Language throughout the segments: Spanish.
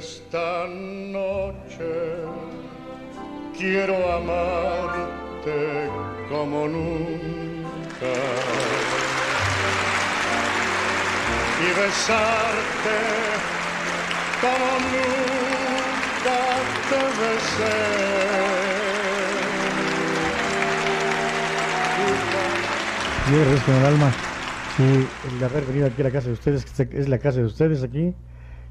Esta noche quiero amarte como nunca y besarte como nunca te besé. Yo agradezco en el alma sí, el haber venido aquí a la casa de ustedes, que es la casa de ustedes aquí.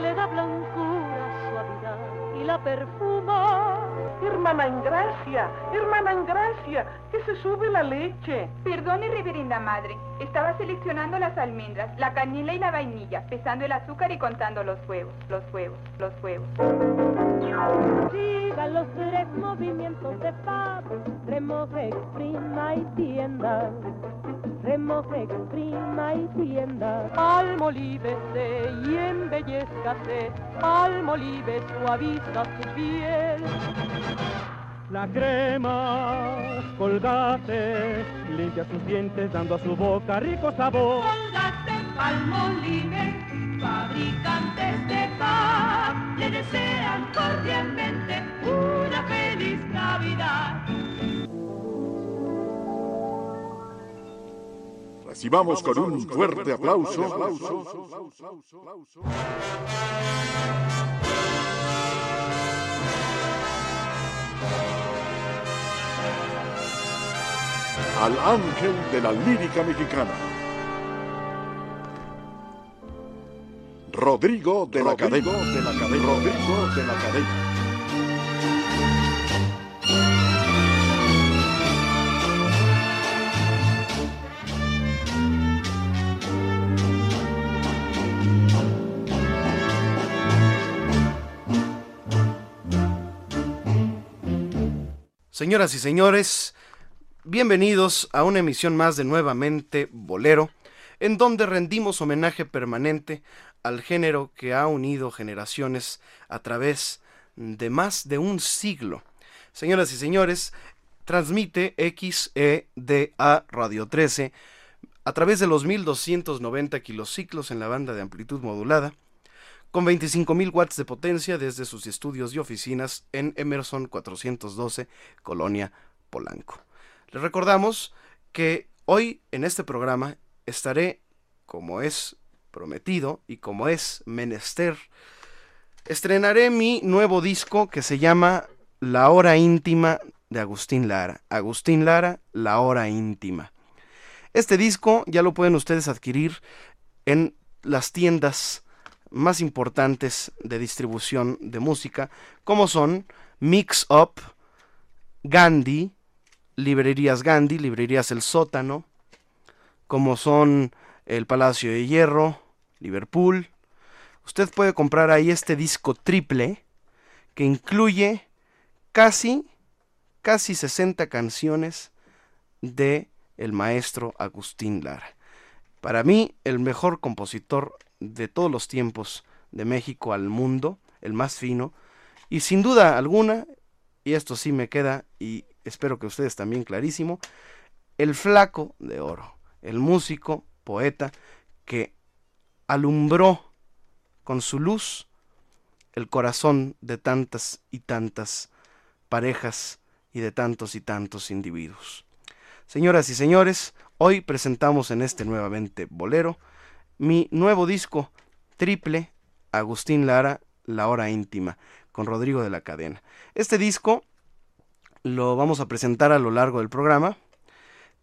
le da blancura, suavidad y la perfuma. Hermana Ingracia, hermana Ingracia, que se sube la leche. Perdone, reverenda madre. Estaba seleccionando las almendras, la canela y la vainilla, pesando el azúcar y contando los huevos, los huevos, los huevos. Siga los tres movimientos de paz, remoje, exprima y tienda. Remoje, exprima y tienda. Almolívese y embellezcase, almolive suaviza su piel. La crema, colgate, limpia sus dientes dando a su boca rico sabor. Colgate, palmolive, fabricantes de paz, le desean cordialmente una feliz Navidad. Recibamos con un fuerte aplauso. Al ángel de la lírica mexicana. Rodrigo de la Cadena. de la Cadena. Rodrigo de la Cadena. Señoras y señores, bienvenidos a una emisión más de Nuevamente Bolero, en donde rendimos homenaje permanente al género que ha unido generaciones a través de más de un siglo. Señoras y señores, transmite XEDA Radio 13 a través de los 1290 kilociclos en la banda de amplitud modulada, con 25.000 watts de potencia desde sus estudios y oficinas en Emerson 412, Colonia Polanco. Les recordamos que hoy en este programa estaré, como es prometido y como es menester, estrenaré mi nuevo disco que se llama La Hora Íntima de Agustín Lara. Agustín Lara, La Hora Íntima. Este disco ya lo pueden ustedes adquirir en las tiendas más importantes de distribución de música, como son Mix Up, Gandhi, librerías Gandhi, librerías El Sótano, como son el Palacio de Hierro, Liverpool. Usted puede comprar ahí este disco triple que incluye casi, casi 60 canciones de el maestro Agustín Lara. Para mí, el mejor compositor de todos los tiempos de México al mundo, el más fino, y sin duda alguna, y esto sí me queda, y espero que ustedes también clarísimo, el flaco de oro, el músico, poeta, que alumbró con su luz el corazón de tantas y tantas parejas y de tantos y tantos individuos. Señoras y señores, hoy presentamos en este nuevamente bolero mi nuevo disco triple Agustín Lara, La Hora Íntima, con Rodrigo de la Cadena. Este disco lo vamos a presentar a lo largo del programa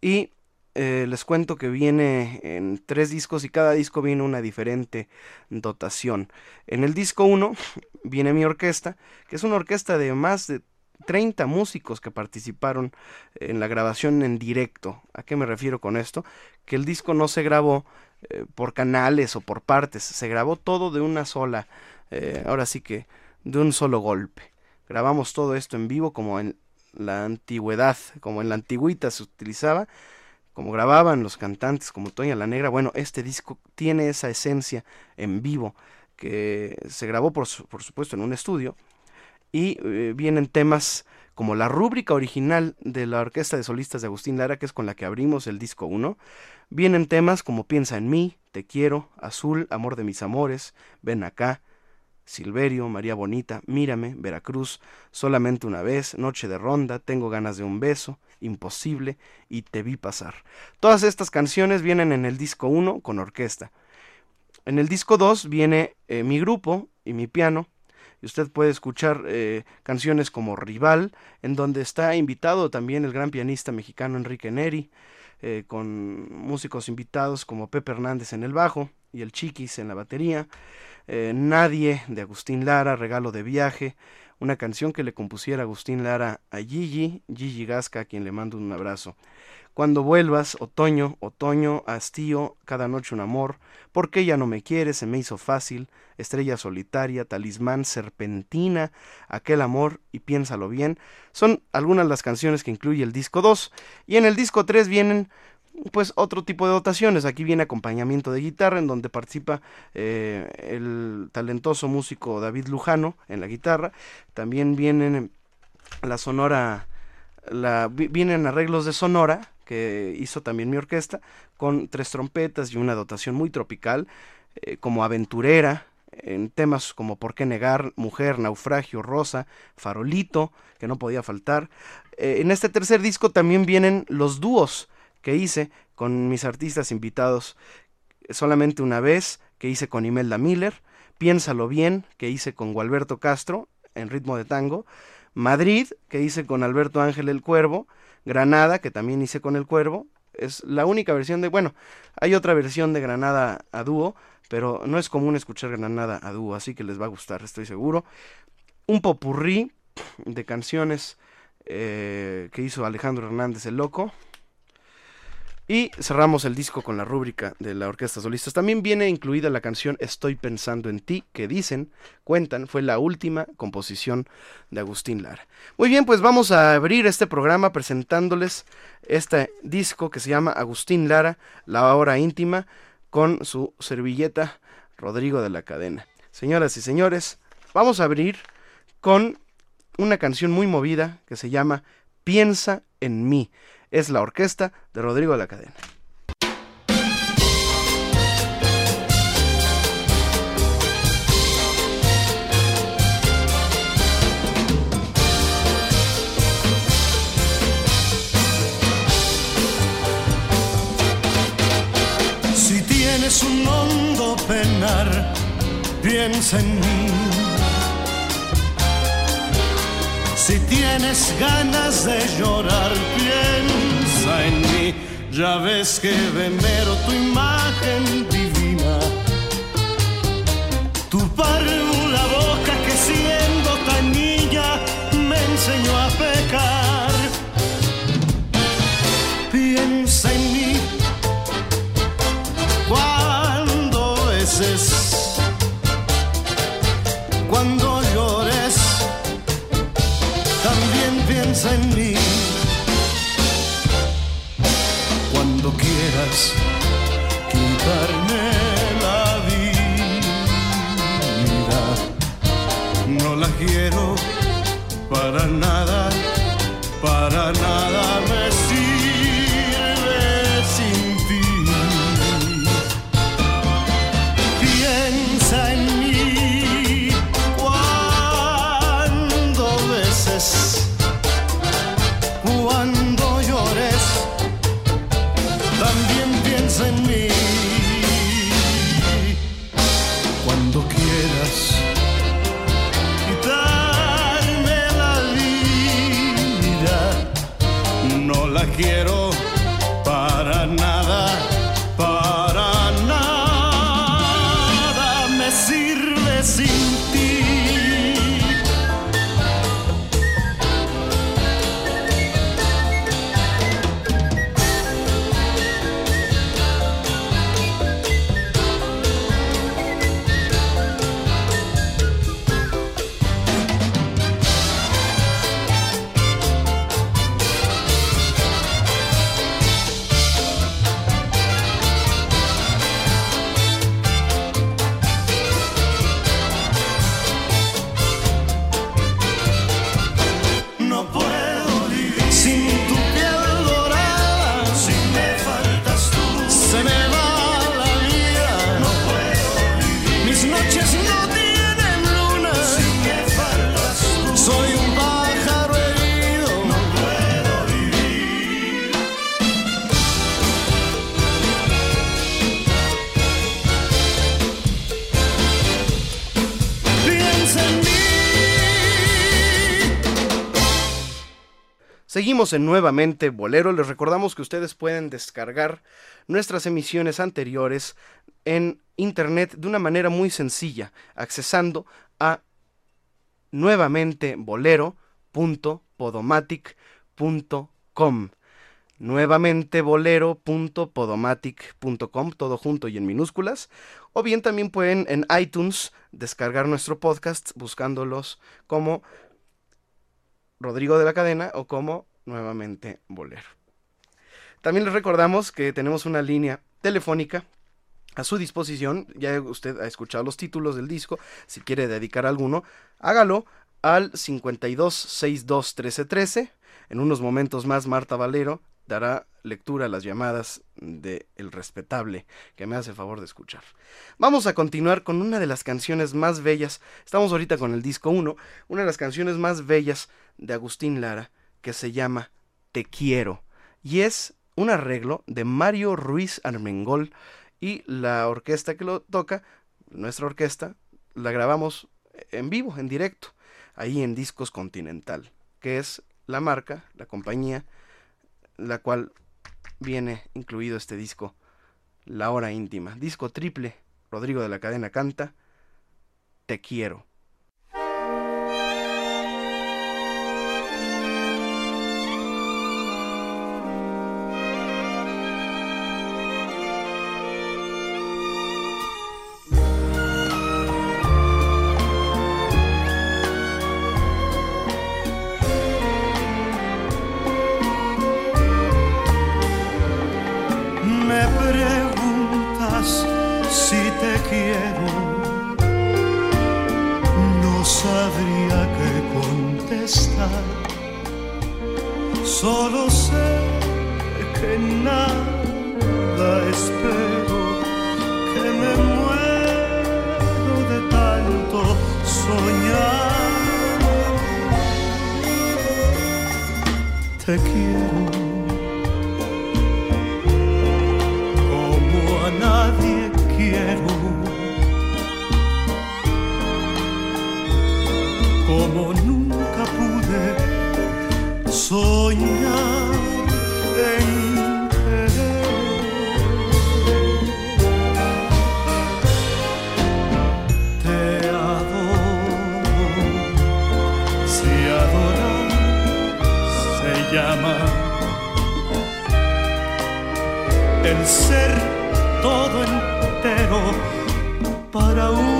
y eh, les cuento que viene en tres discos y cada disco viene una diferente dotación. En el disco 1 viene mi orquesta, que es una orquesta de más de 30 músicos que participaron en la grabación en directo. ¿A qué me refiero con esto? Que el disco no se grabó eh, por canales o por partes, se grabó todo de una sola, eh, ahora sí que de un solo golpe. Grabamos todo esto en vivo como en la antigüedad, como en la antigüita se utilizaba, como grababan los cantantes como Toña la Negra. Bueno, este disco tiene esa esencia en vivo que se grabó por, por supuesto en un estudio y eh, vienen temas como la rúbrica original de la Orquesta de Solistas de Agustín Lara, que es con la que abrimos el disco 1, vienen temas como Piensa en mí, Te quiero, Azul, Amor de mis amores, Ven acá, Silverio, María Bonita, Mírame, Veracruz, Solamente una vez, Noche de Ronda, Tengo ganas de un beso, Imposible y Te vi pasar. Todas estas canciones vienen en el disco 1 con orquesta. En el disco 2 viene eh, mi grupo y mi piano, y usted puede escuchar eh, canciones como Rival, en donde está invitado también el gran pianista mexicano Enrique Neri, eh, con músicos invitados como Pepe Hernández en el bajo y el Chiquis en la batería, eh, Nadie de Agustín Lara, Regalo de Viaje, una canción que le compusiera Agustín Lara a Gigi, Gigi Gasca, a quien le mando un abrazo. Cuando vuelvas, otoño, otoño, hastío, cada noche un amor, ¿por qué ya no me quieres? Se me hizo fácil, estrella solitaria, talismán, serpentina, aquel amor y piénsalo bien. Son algunas las canciones que incluye el disco 2. Y en el disco 3 vienen pues otro tipo de dotaciones. Aquí viene acompañamiento de guitarra, en donde participa eh, el talentoso músico David Lujano en la guitarra. También vienen la sonora, la, vienen arreglos de sonora que hizo también mi orquesta, con tres trompetas y una dotación muy tropical, eh, como aventurera, en temas como Por qué negar, Mujer, Naufragio, Rosa, Farolito, que no podía faltar. Eh, en este tercer disco también vienen los dúos que hice con mis artistas invitados solamente una vez, que hice con Imelda Miller, Piénsalo bien, que hice con Gualberto Castro en ritmo de tango, Madrid, que hice con Alberto Ángel el Cuervo, Granada, que también hice con el Cuervo. Es la única versión de, bueno, hay otra versión de Granada a dúo, pero no es común escuchar Granada a dúo, así que les va a gustar, estoy seguro. Un popurrí de canciones eh, que hizo Alejandro Hernández el Loco, y cerramos el disco con la rúbrica de la Orquesta Solistas. También viene incluida la canción Estoy pensando en ti, que dicen, cuentan, fue la última composición de Agustín Lara. Muy bien, pues vamos a abrir este programa presentándoles este disco que se llama Agustín Lara, La Hora Íntima, con su servilleta Rodrigo de la Cadena. Señoras y señores, vamos a abrir con una canción muy movida que se llama Piensa en mí es la orquesta de Rodrigo de la Cadena. Si tienes un hondo penar, piensa en mí tienes ganas de llorar, piensa en mí. Ya ves que venero tu imagen divina, tu párvula para nada, En Nuevamente Bolero. Les recordamos que ustedes pueden descargar nuestras emisiones anteriores en internet de una manera muy sencilla, accesando a nuevamentebolero.podomatic.com. Nuevamentebolero.podomatic.com, todo junto y en minúsculas. O bien también pueden en iTunes descargar nuestro podcast buscándolos como Rodrigo de la Cadena o como nuevamente Bolero. También les recordamos que tenemos una línea telefónica a su disposición. Ya usted ha escuchado los títulos del disco. Si quiere dedicar alguno, hágalo al 52 62 13 13. En unos momentos más, Marta Valero dará lectura a las llamadas de El Respetable, que me hace favor de escuchar. Vamos a continuar con una de las canciones más bellas. Estamos ahorita con el disco 1, una de las canciones más bellas de Agustín Lara, que se llama Te quiero. Y es un arreglo de Mario Ruiz Armengol y la orquesta que lo toca, nuestra orquesta, la grabamos en vivo, en directo, ahí en Discos Continental, que es la marca, la compañía, la cual viene incluido este disco, La Hora Íntima. Disco triple, Rodrigo de la Cadena canta, Te quiero. Nada espero, que me muero de tanto soñar. Te quiero como a nadie quiero. Ser todo entero para una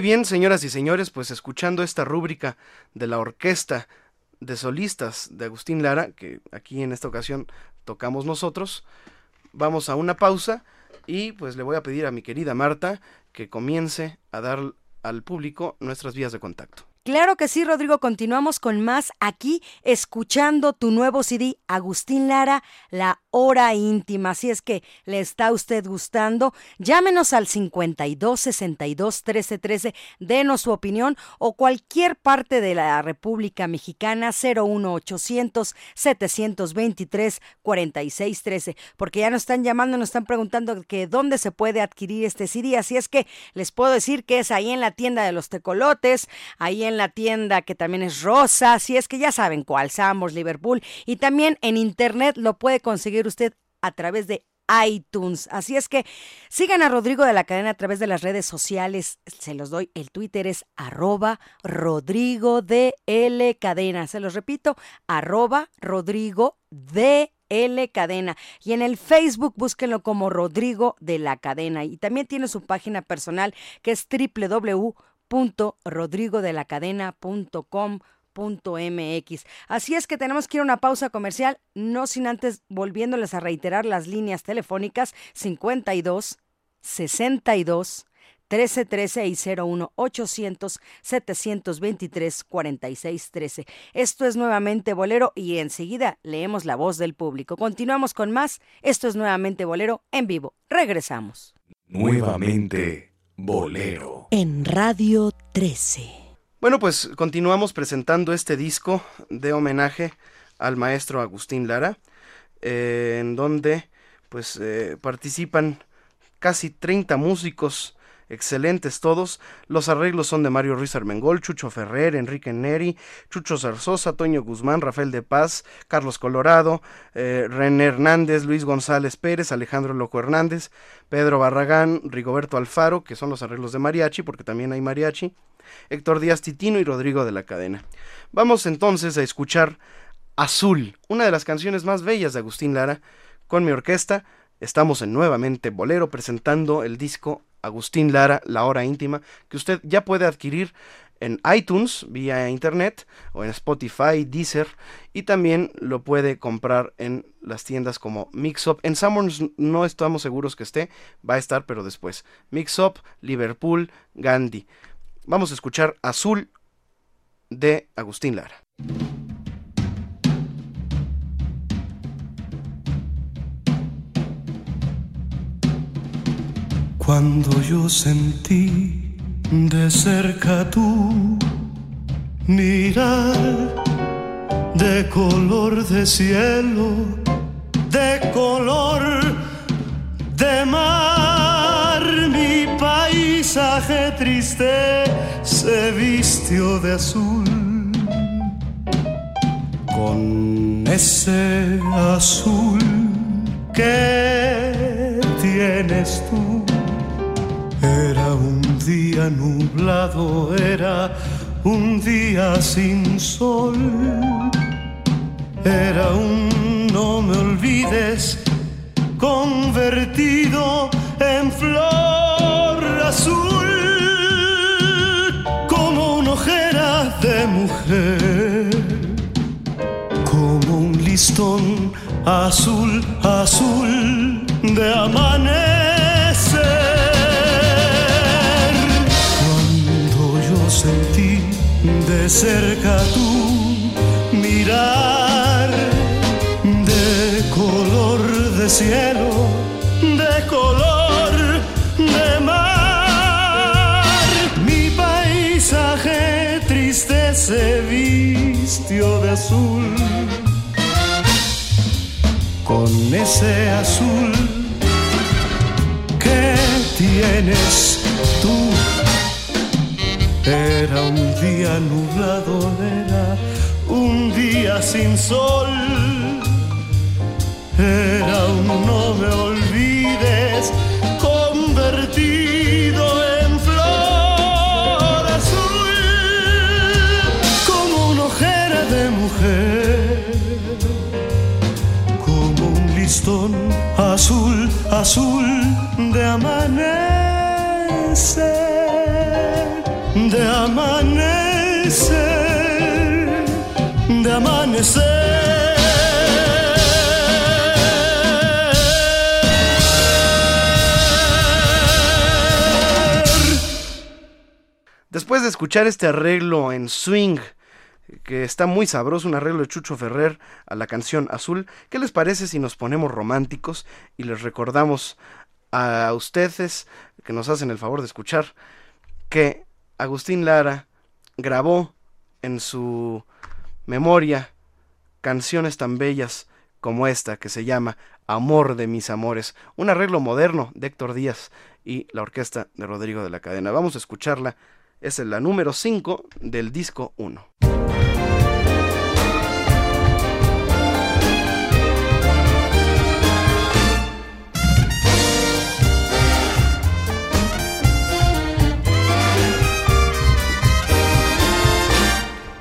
Bien, señoras y señores, pues escuchando esta rúbrica de la orquesta de solistas de Agustín Lara, que aquí en esta ocasión tocamos nosotros, vamos a una pausa y pues le voy a pedir a mi querida Marta que comience a dar al público nuestras vías de contacto. Claro que sí, Rodrigo. Continuamos con más aquí, escuchando tu nuevo CD, Agustín Lara, La Hora Íntima. Si es que le está usted gustando, llámenos al 52 62 13 13, denos su opinión o cualquier parte de la República Mexicana 01800 723 46 13, porque ya nos están llamando, nos están preguntando que dónde se puede adquirir este CD. Así es que les puedo decir que es ahí en la tienda de los tecolotes, ahí en la tienda que también es rosa, si es que ya saben cuál, Sambors, Liverpool, y también en internet lo puede conseguir usted a través de iTunes. Así es que sigan a Rodrigo de la Cadena a través de las redes sociales. Se los doy. El Twitter es arroba Rodrigo de L Cadena. Se los repito, arroba Rodrigo de L Cadena. Y en el Facebook búsquenlo como Rodrigo de la Cadena. Y también tiene su página personal que es www.rodrigodelacadena.com.mx. Así es que tenemos que ir a una pausa comercial, no sin antes volviéndoles a reiterar las líneas telefónicas 52 62 1313 y 01 800 723 4613. Esto es nuevamente Bolero y enseguida leemos la voz del público. Continuamos con más. Esto es nuevamente Bolero en vivo. Regresamos. Nuevamente Bolero. En Radio 13. Bueno, pues continuamos presentando este disco de homenaje al maestro Agustín Lara, eh, en donde pues eh, participan casi 30 músicos excelentes todos. Los arreglos son de Mario Ruiz Armengol, Chucho Ferrer, Enrique Neri, Chucho Zarzosa, Toño Guzmán, Rafael de Paz, Carlos Colorado, eh, René Hernández, Luis González Pérez, Alejandro Loco Hernández, Pedro Barragán, Rigoberto Alfaro, que son los arreglos de mariachi, porque también hay mariachi, Héctor Díaz Titino y Rodrigo de la Cadena. Vamos entonces a escuchar Azul, una de las canciones más bellas de Agustín Lara, con mi orquesta. Estamos en nuevamente Bolero presentando el disco Agustín Lara, La Hora Íntima, que usted ya puede adquirir en iTunes vía internet o en Spotify, Deezer y también lo puede comprar en las tiendas como Mixup. En Summers no estamos seguros que esté, va a estar pero después. Mixup, Liverpool, Gandhi. Vamos a escuchar Azul de Agustín Lara. Cuando yo sentí de cerca tu mirar de color de cielo, de color de mar, mi paisaje triste se vistió de azul. Con ese azul que tienes tú era un día nublado, era un día sin sol. Era un no me olvides convertido en flor azul, como una ojera de mujer, como un listón azul, azul de amanecer. De cerca tu mirar de color de cielo, de color de mar. Mi paisaje triste se vistió de azul. Con ese azul que tienes tú era un día nublado, era un día sin sol. Era un no me olvides convertido en flor azul, como una ojera de mujer, como un listón azul, azul de amanecer de amanecer, de amanecer. Después de escuchar este arreglo en swing, que está muy sabroso, un arreglo de Chucho Ferrer a la canción Azul, ¿qué les parece si nos ponemos románticos y les recordamos a ustedes que nos hacen el favor de escuchar que Agustín Lara grabó en su memoria canciones tan bellas como esta que se llama Amor de mis amores, un arreglo moderno de Héctor Díaz y la orquesta de Rodrigo de la Cadena. Vamos a escucharla, es la número 5 del disco 1.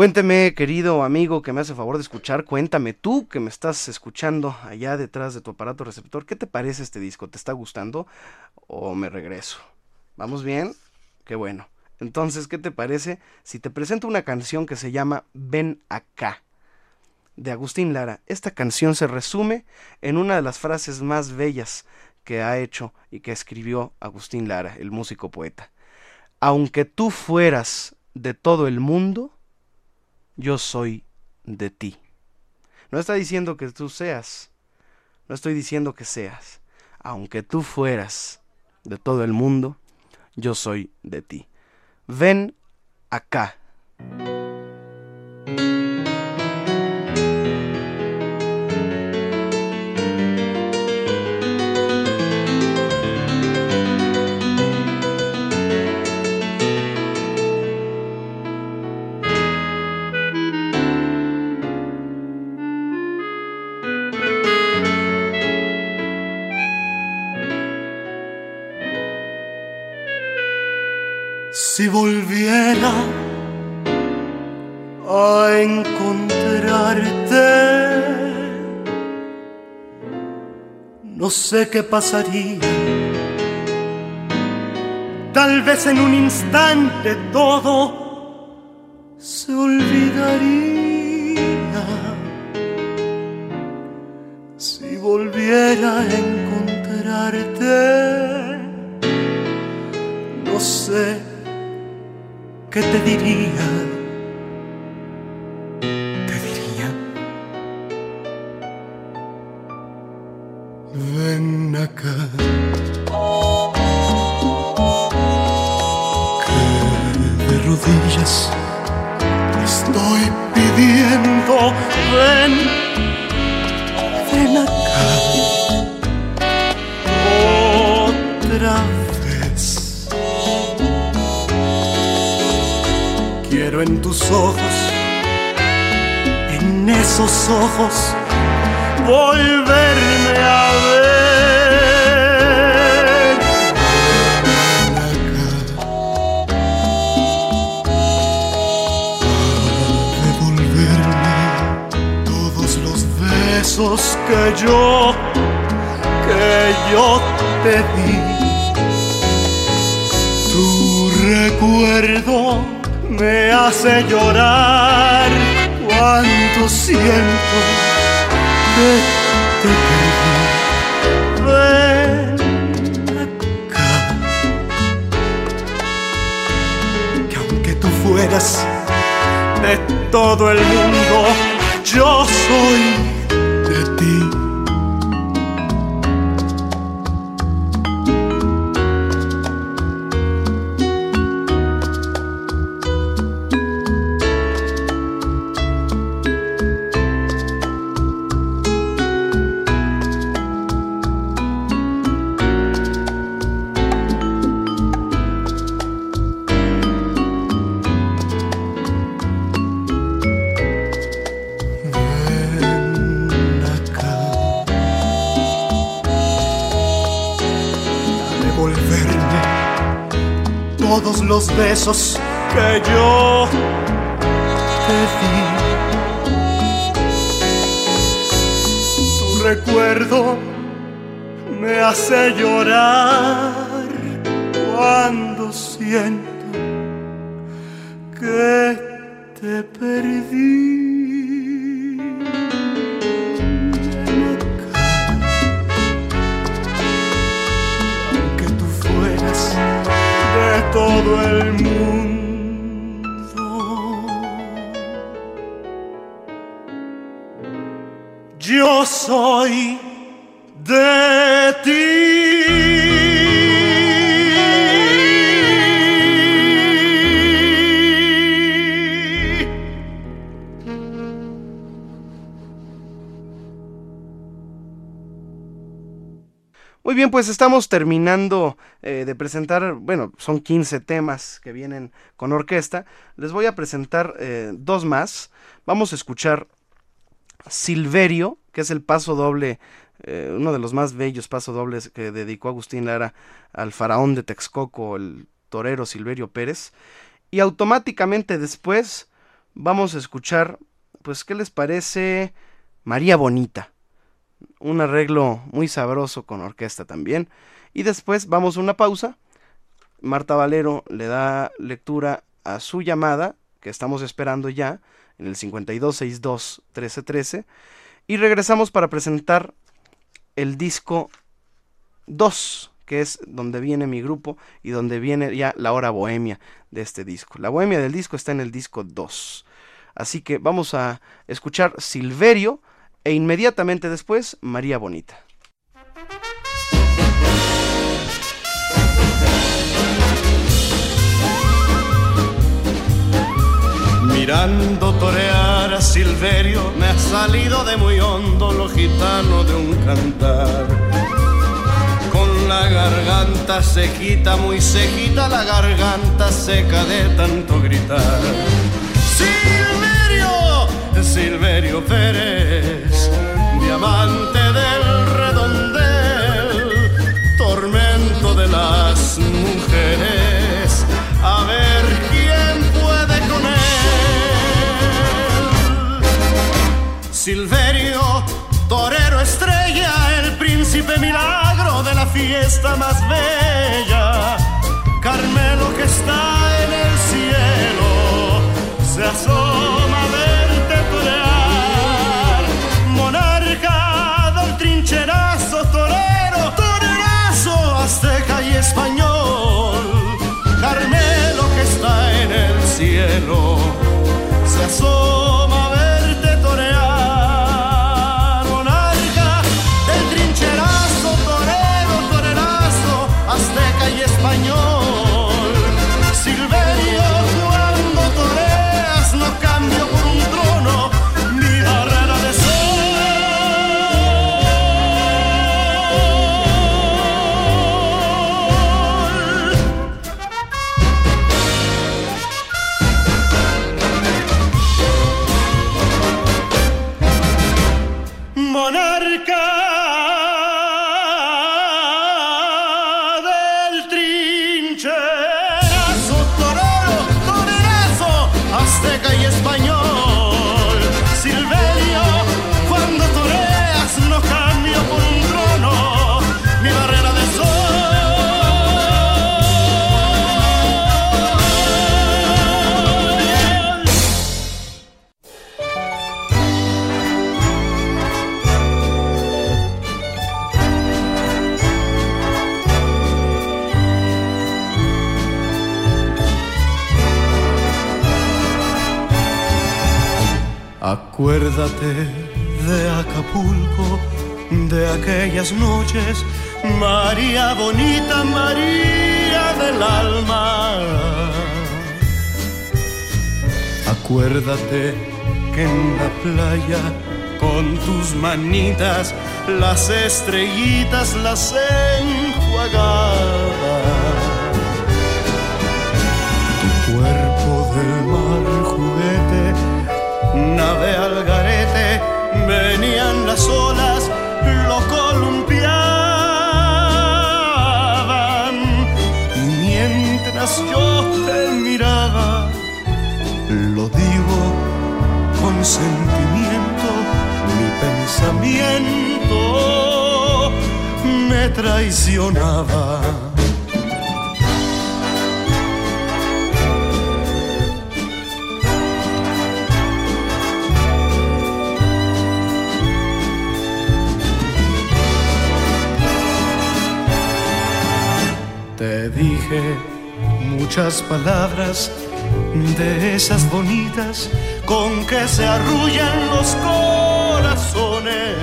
Cuénteme, querido amigo que me hace favor de escuchar, cuéntame tú que me estás escuchando allá detrás de tu aparato receptor, ¿qué te parece este disco? ¿Te está gustando o me regreso? ¿Vamos bien? Qué bueno. Entonces, ¿qué te parece si te presento una canción que se llama Ven acá? de Agustín Lara. Esta canción se resume en una de las frases más bellas que ha hecho y que escribió Agustín Lara, el músico poeta. Aunque tú fueras de todo el mundo, yo soy de ti. No está diciendo que tú seas, no estoy diciendo que seas. Aunque tú fueras de todo el mundo, yo soy de ti. Ven acá. Si volviera a encontrarte, no sé qué pasaría. Tal vez en un instante todo se olvidaría. Si volviera a encontrarte, no sé ¿qué te diría? Estamos terminando eh, de presentar, bueno, son 15 temas que vienen con orquesta. Les voy a presentar eh, dos más. Vamos a escuchar Silverio, que es el paso doble, eh, uno de los más bellos pasos dobles que dedicó Agustín Lara al faraón de Texcoco, el torero Silverio Pérez. Y automáticamente después vamos a escuchar, pues, ¿qué les parece? María Bonita un arreglo muy sabroso con orquesta también. Y después vamos a una pausa. Marta Valero le da lectura a su llamada, que estamos esperando ya, en el 5262-1313. Y regresamos para presentar el disco 2, que es donde viene mi grupo y donde viene ya la hora bohemia de este disco. La bohemia del disco está en el disco 2. Así que vamos a escuchar Silverio e inmediatamente después María Bonita. Mirando torear a Silverio, me ha salido de muy hondo lo gitano de un cantar. Con la garganta sequita, muy sequita, la garganta seca de tanto gritar. Silverio, Silverio Pérez, diamante del redondel, tormento de las mujeres. A ver quién puede con él. Silverio, torero estrella, el príncipe milagro de la fiesta más bella. Carmelo que está en el cielo, se asoma español. Carmelo que está en el cielo, se asoma Acuérdate de Acapulco, de aquellas noches, María bonita, María del alma. Acuérdate que en la playa, con tus manitas, las estrellitas las enjuagaba. Venían las olas, lo columpiaban. Y mientras yo te miraba. Lo digo con sentimiento, mi pensamiento me traicionaba. Te dije muchas palabras de esas bonitas con que se arrullan los corazones,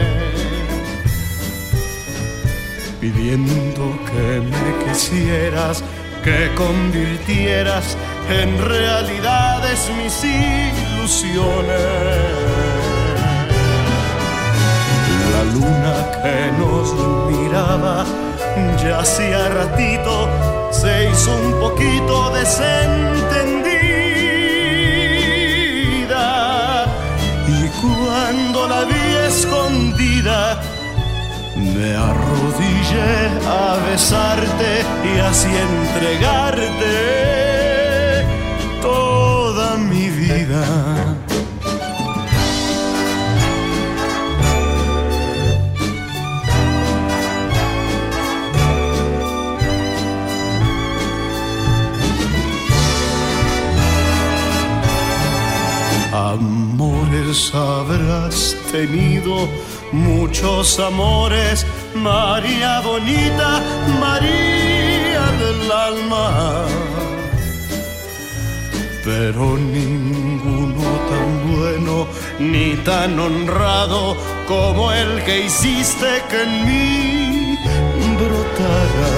pidiendo que me quisieras, que convirtieras en realidades mis ilusiones. La luna que nos miraba ya hacía ratito se hizo un poquito desentendida. Y cuando la vi escondida me arrodillé a besarte y así entregarte Amores habrás tenido, muchos amores, María bonita, María del alma. Pero ninguno tan bueno ni tan honrado como el que hiciste que en mí brotara.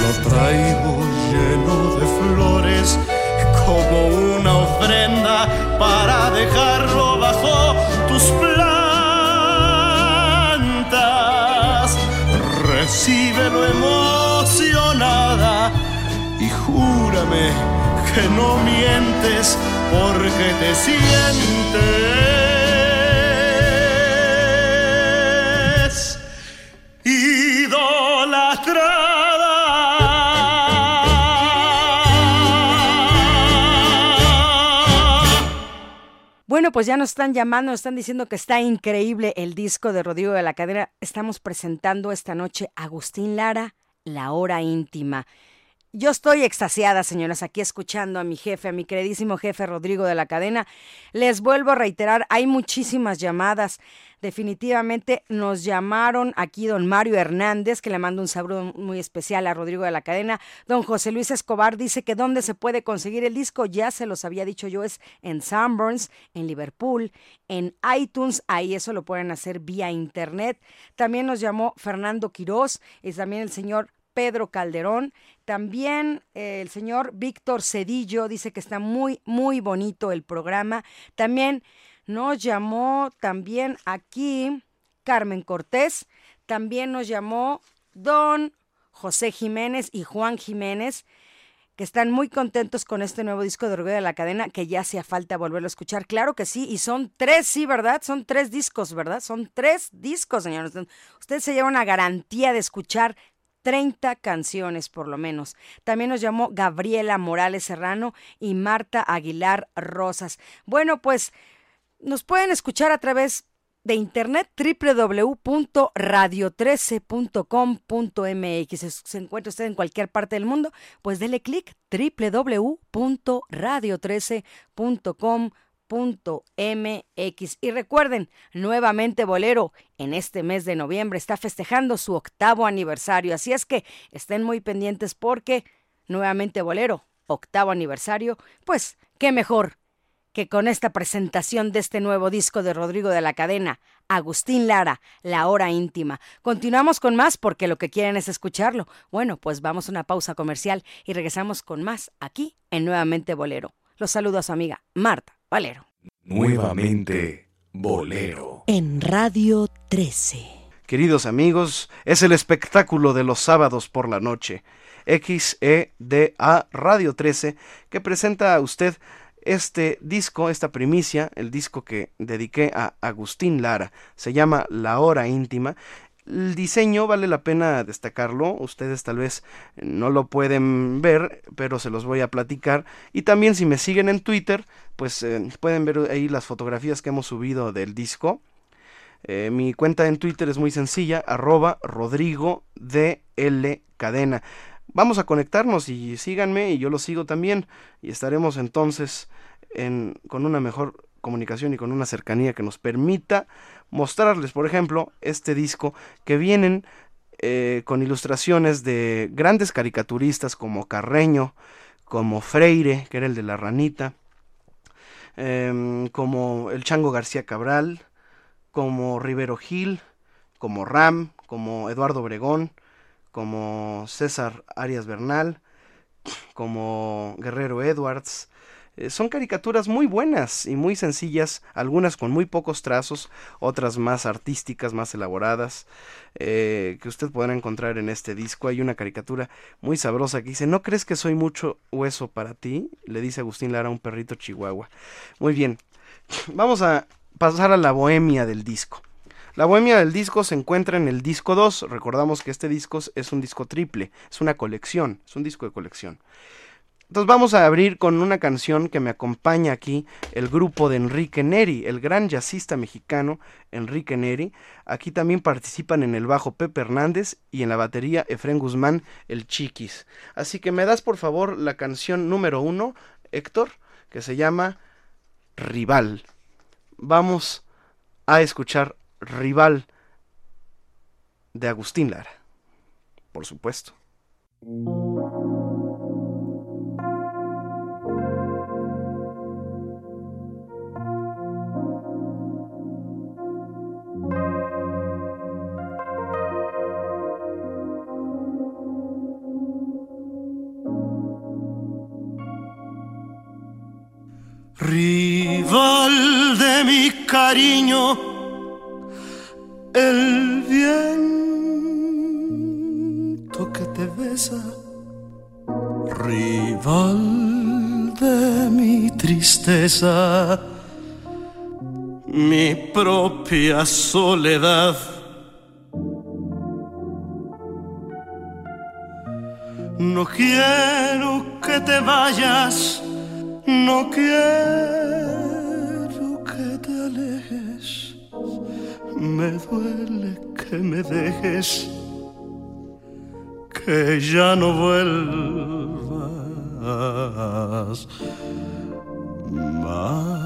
Lo traigo lleno de flores como una ofrenda para dejarlo bajo tus plantas. Recíbelo emocionada y júrame que no mientes porque te sientes Bueno, pues ya nos están llamando, nos están diciendo que está increíble el disco de Rodrigo de la Cadena. Estamos presentando esta noche Agustín Lara, La Hora Íntima. Yo estoy extasiada, señoras, aquí escuchando a mi jefe, a mi queridísimo jefe Rodrigo de la Cadena. Les vuelvo a reiterar, hay muchísimas llamadas. Definitivamente nos llamaron aquí don Mario Hernández, que le mando un saludo muy especial a Rodrigo de la Cadena. Don José Luis Escobar dice que dónde se puede conseguir el disco, ya se los había dicho yo, es en Sanborns, en Liverpool, en iTunes, ahí eso lo pueden hacer vía internet. También nos llamó Fernando Quirós, es también el señor Pedro Calderón. También eh, el señor Víctor Cedillo dice que está muy, muy bonito el programa. También nos llamó también aquí Carmen Cortés. También nos llamó don José Jiménez y Juan Jiménez que están muy contentos con este nuevo disco de Orgullo de la Cadena, que ya hacía falta volverlo a escuchar. Claro que sí, y son tres, sí, ¿verdad? Son tres discos, ¿verdad? Son tres discos, señores. Usted se lleva una garantía de escuchar 30 canciones por lo menos. También nos llamó Gabriela Morales Serrano y Marta Aguilar Rosas. Bueno, pues nos pueden escuchar a través de internet www.radio13.com.mx. Se encuentra usted en cualquier parte del mundo, pues dele clic www.radio13.com.mx. Y recuerden, nuevamente Bolero en este mes de noviembre está festejando su octavo aniversario, así es que estén muy pendientes porque nuevamente Bolero, octavo aniversario, pues qué mejor que con esta presentación de este nuevo disco de Rodrigo de la Cadena, Agustín Lara, La Hora Íntima. Continuamos con más porque lo que quieren es escucharlo. Bueno, pues vamos a una pausa comercial y regresamos con más aquí en Nuevamente Bolero. Los saludo a su amiga Marta Valero. Nuevamente Bolero. En Radio 13. Queridos amigos, es el espectáculo de los sábados por la noche. XEDA Radio 13 que presenta a usted este disco, esta primicia, el disco que dediqué a Agustín Lara, se llama La Hora Íntima, El diseño vale la pena destacarlo, ustedes tal vez no lo pueden ver, pero se los voy a platicar. Y también si me siguen en Twitter, pues eh, pueden ver ahí las fotografías que hemos subido del disco. Eh, mi cuenta en Twitter es muy sencilla, arroba Rodrigo DL Cadena. Vamos a conectarnos y síganme y yo lo sigo también. Y estaremos entonces en, con una mejor comunicación y con una cercanía que nos permita mostrarles, por ejemplo, este disco que vienen eh, con ilustraciones de grandes caricaturistas como Carreño, como Freire, que era el de la ranita, em, como el Chango García Cabral, como Rivero Gil, como Ram, como Eduardo Obregón, como César Arias Bernal, como Guerrero Edwards, eh, son caricaturas muy buenas y muy sencillas, algunas con muy pocos trazos, otras más artísticas, más elaboradas, eh, que usted podrá encontrar en este disco. Hay una caricatura muy sabrosa que dice, ¿no crees que soy mucho hueso para ti? Le dice Agustín Lara a un perrito chihuahua. Muy bien, vamos a pasar a la bohemia del disco. La bohemia del disco se encuentra en el disco 2. Recordamos que este disco es un disco triple, es una colección, es un disco de colección. Entonces vamos a abrir con una canción que me acompaña aquí, el grupo de Enrique Neri, el gran jazzista mexicano Enrique Neri. Aquí también participan en el bajo Pepe Hernández y en la batería Efren Guzmán, el Chiquis. Así que me das por favor la canción número uno, Héctor, que se llama Rival. Vamos a escuchar Rival de Agustín Lara, por supuesto. rival de mi cariño, el viento que te besa, rival de mi tristeza, mi propia soledad. No quiero que te vayas no quiero me duele que me dejes, que ya no vuelvas más.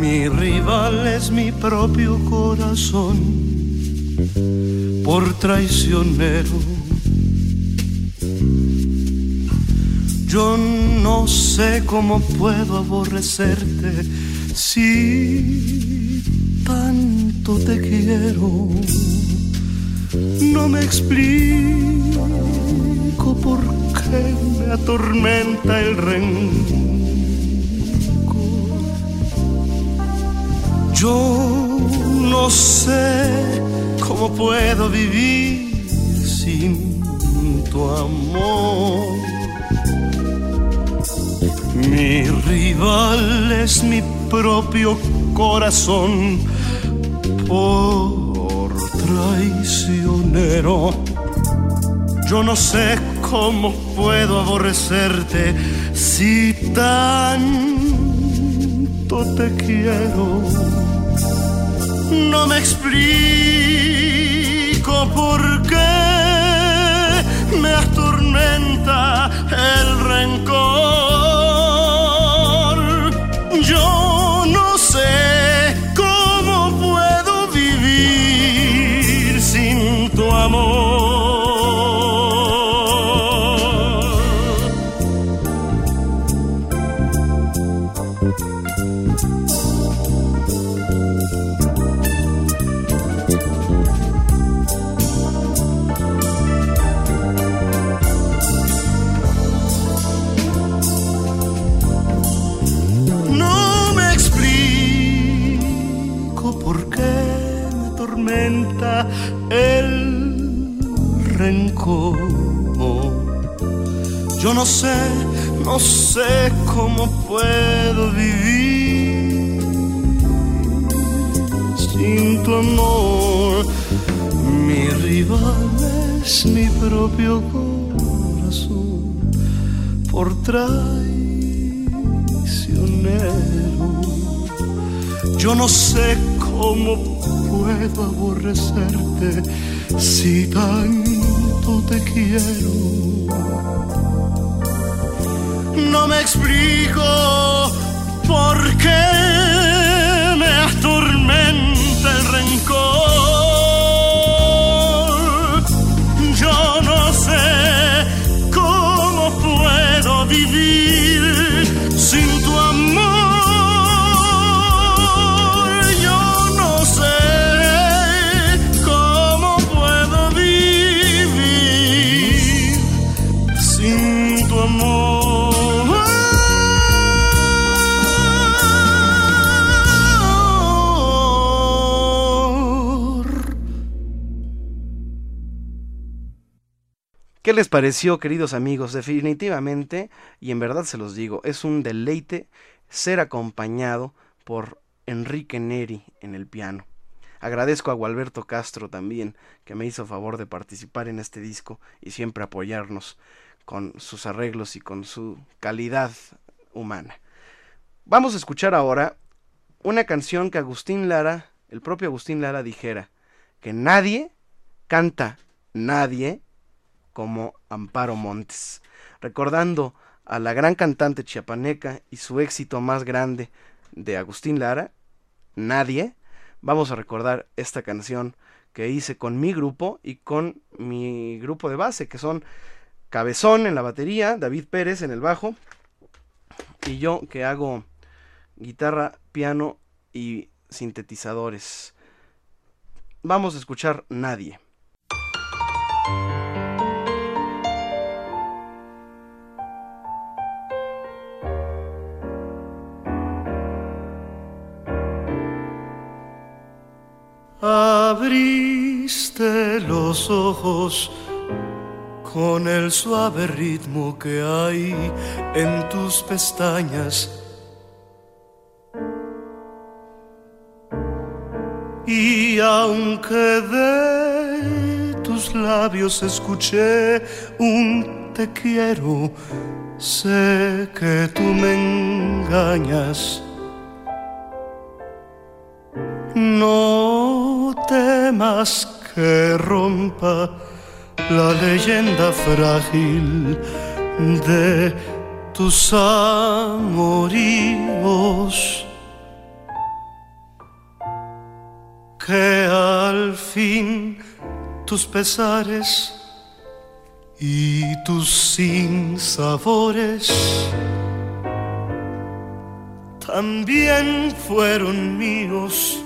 Mi rival es mi propio corazón, por traicionero. Yo no sé cómo puedo aborrecerte si tanto te quiero. No me explico por qué me atormenta el rencor Yo no sé cómo puedo vivir sin tu amor. Mi rival es mi propio corazón por traicionero. Yo no sé cómo puedo aborrecerte si tanto te quiero no me explico por qué me atormenta el rencor. Sé cómo puedo aborrecerte si tanto te quiero. No me explico por qué me atormenta el rencor. ¿Qué les pareció, queridos amigos? Definitivamente, y en verdad se los digo, es un deleite ser acompañado por Enrique Neri en el piano. Agradezco a Gualberto Castro también, que me hizo favor de participar en este disco y siempre apoyarnos con sus arreglos y con su calidad humana. Vamos a escuchar ahora una canción que Agustín Lara, el propio Agustín Lara dijera, que nadie canta, nadie como Amparo Montes, recordando a la gran cantante chiapaneca y su éxito más grande de Agustín Lara, Nadie, vamos a recordar esta canción que hice con mi grupo y con mi grupo de base, que son Cabezón en la batería, David Pérez en el bajo, y yo que hago guitarra, piano y sintetizadores. Vamos a escuchar Nadie. Abriste los ojos con el suave ritmo que hay en tus pestañas. Y aunque de tus labios escuché un te quiero, sé que tú me engañas. No temas que rompa la leyenda frágil de tus amoríos. Que al fin tus pesares y tus sinsabores también fueron míos.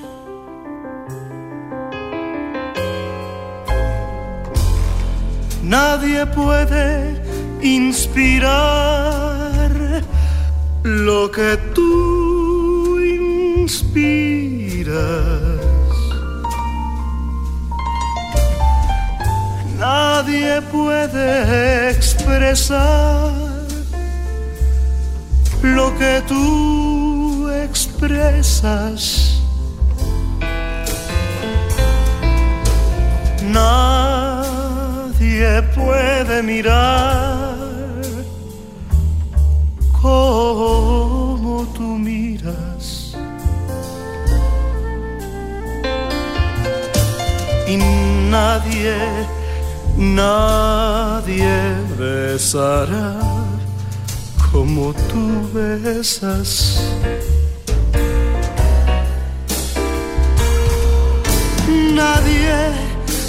Nadie puede inspirar lo que tú inspiras. Nadie puede expresar lo que tú expresas. Puede mirar como tú miras. Y nadie, nadie besará como tú besas. Nadie,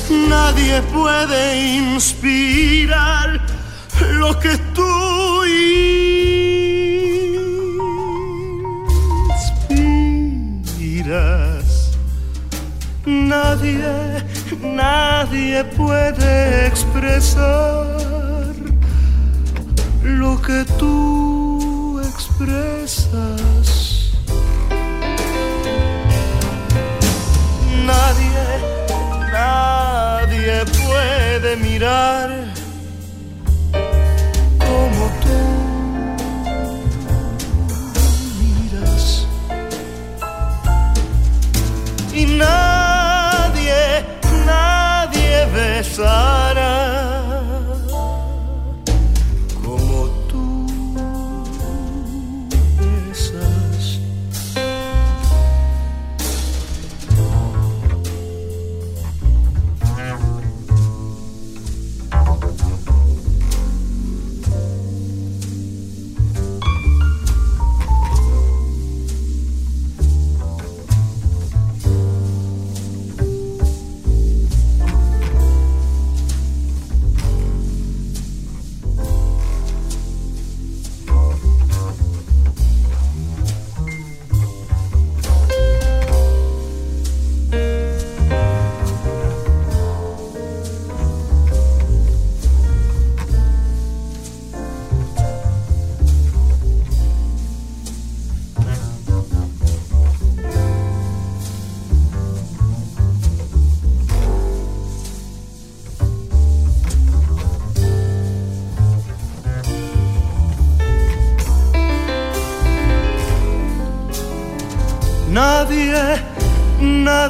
nadie puede inspirar lo que tú inspiras. Nadie, nadie puede expresar lo que tú nadie puede mirar como tú miras. Y nadie, nadie besa.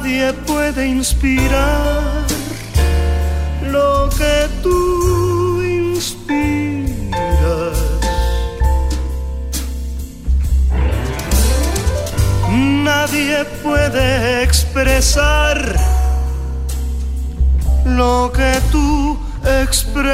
Nadie puede inspirar lo que tú inspiras. Nadie puede expresar lo que tú expresas.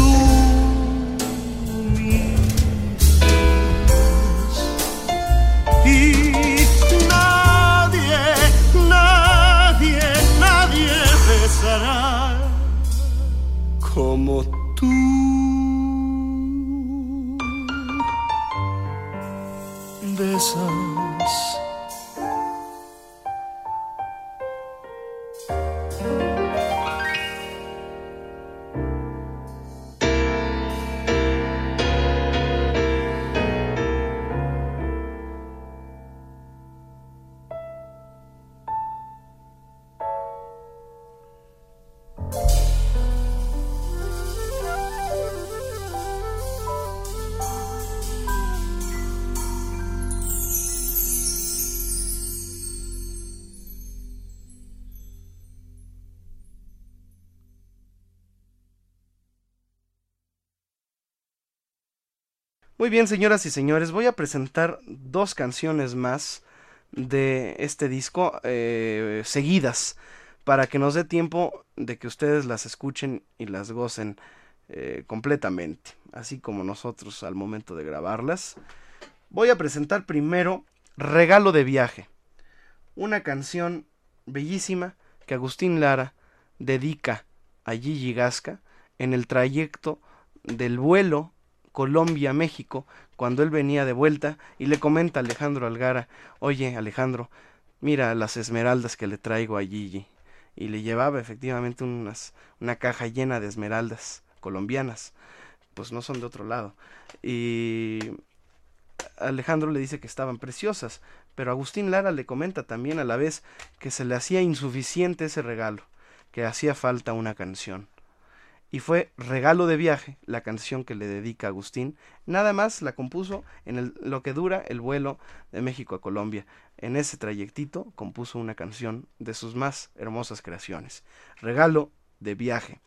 Tú Muy bien, señoras y señores, voy a presentar dos canciones más de este disco eh, seguidas para que nos dé tiempo de que ustedes las escuchen y las gocen eh, completamente, así como nosotros al momento de grabarlas. Voy a presentar primero Regalo de viaje, una canción bellísima que Agustín Lara dedica a Gigi Gasca en el trayecto del vuelo Colombia-México cuando él venía de vuelta y le comenta a Alejandro Algara, oye Alejandro, mira las esmeraldas que le traigo a Gigi. Y le llevaba efectivamente unas, una caja llena de esmeraldas colombianas, pues no son de otro lado. Y Alejandro le dice que estaban preciosas, pero Agustín Lara le comenta también a la vez que se le hacía insuficiente ese regalo, que hacía falta una canción y fue Regalo de Viaje, la canción que le dedica Agustín. Nada más la compuso en el, lo que dura el vuelo de México a Colombia. En ese trayectito compuso una canción de sus más hermosas creaciones, Regalo de Viaje.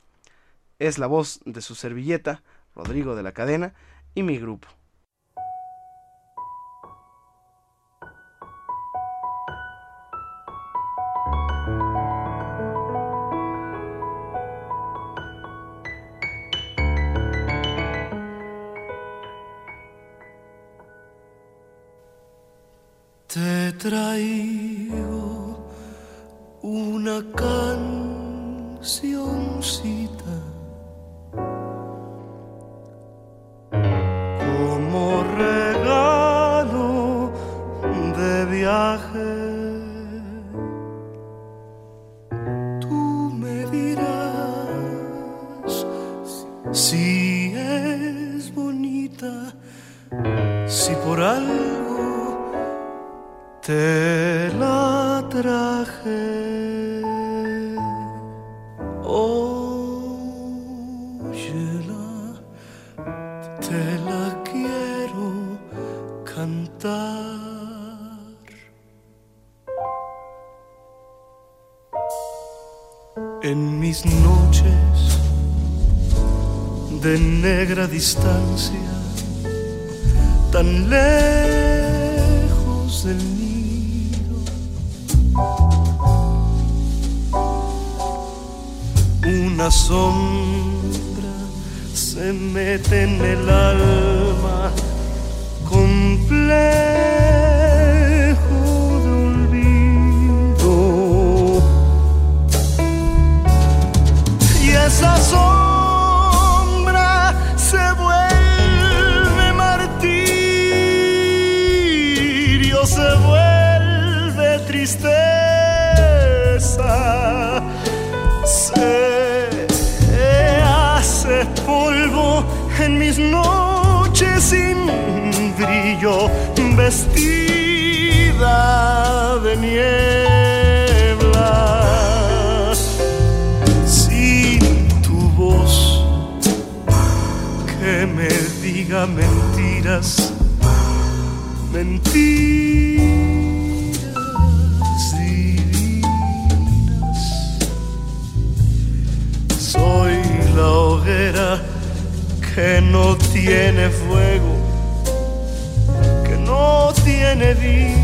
Es la voz de su servilleta, Rodrigo de la Cadena, y mi grupo. Traigo una cancioncita como regalo de viaje. Tú me dirás si es bonita, si por algo te la traje. Óyela. te la quiero cantar. En mis noches de negra distancia, tan lejos del nido, una sombra se mete en el alma complejo Soy la hoguera que no tiene fuego, que no tiene vida.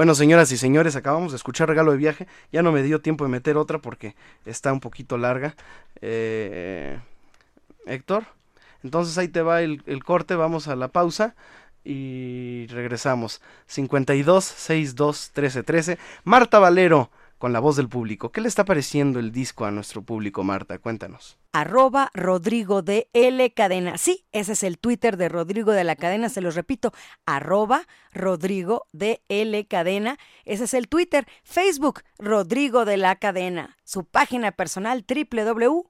Bueno, señoras y señores, acabamos de escuchar Regalo de Viaje. Ya no me dio tiempo de meter otra porque está un poquito larga. Eh, Héctor, entonces ahí te va el, el corte, vamos a la pausa y regresamos. 52 62 13 13. Marta Valero con la voz del público. ¿Qué le está pareciendo el disco a nuestro público, Marta? Cuéntanos. arroba Rodrigo de L Cadena. Sí, ese es el Twitter de Rodrigo de la Cadena, se los repito, arroba Rodrigo de L Cadena. Ese es el Twitter. Facebook, Rodrigo de la Cadena. Su página personal, www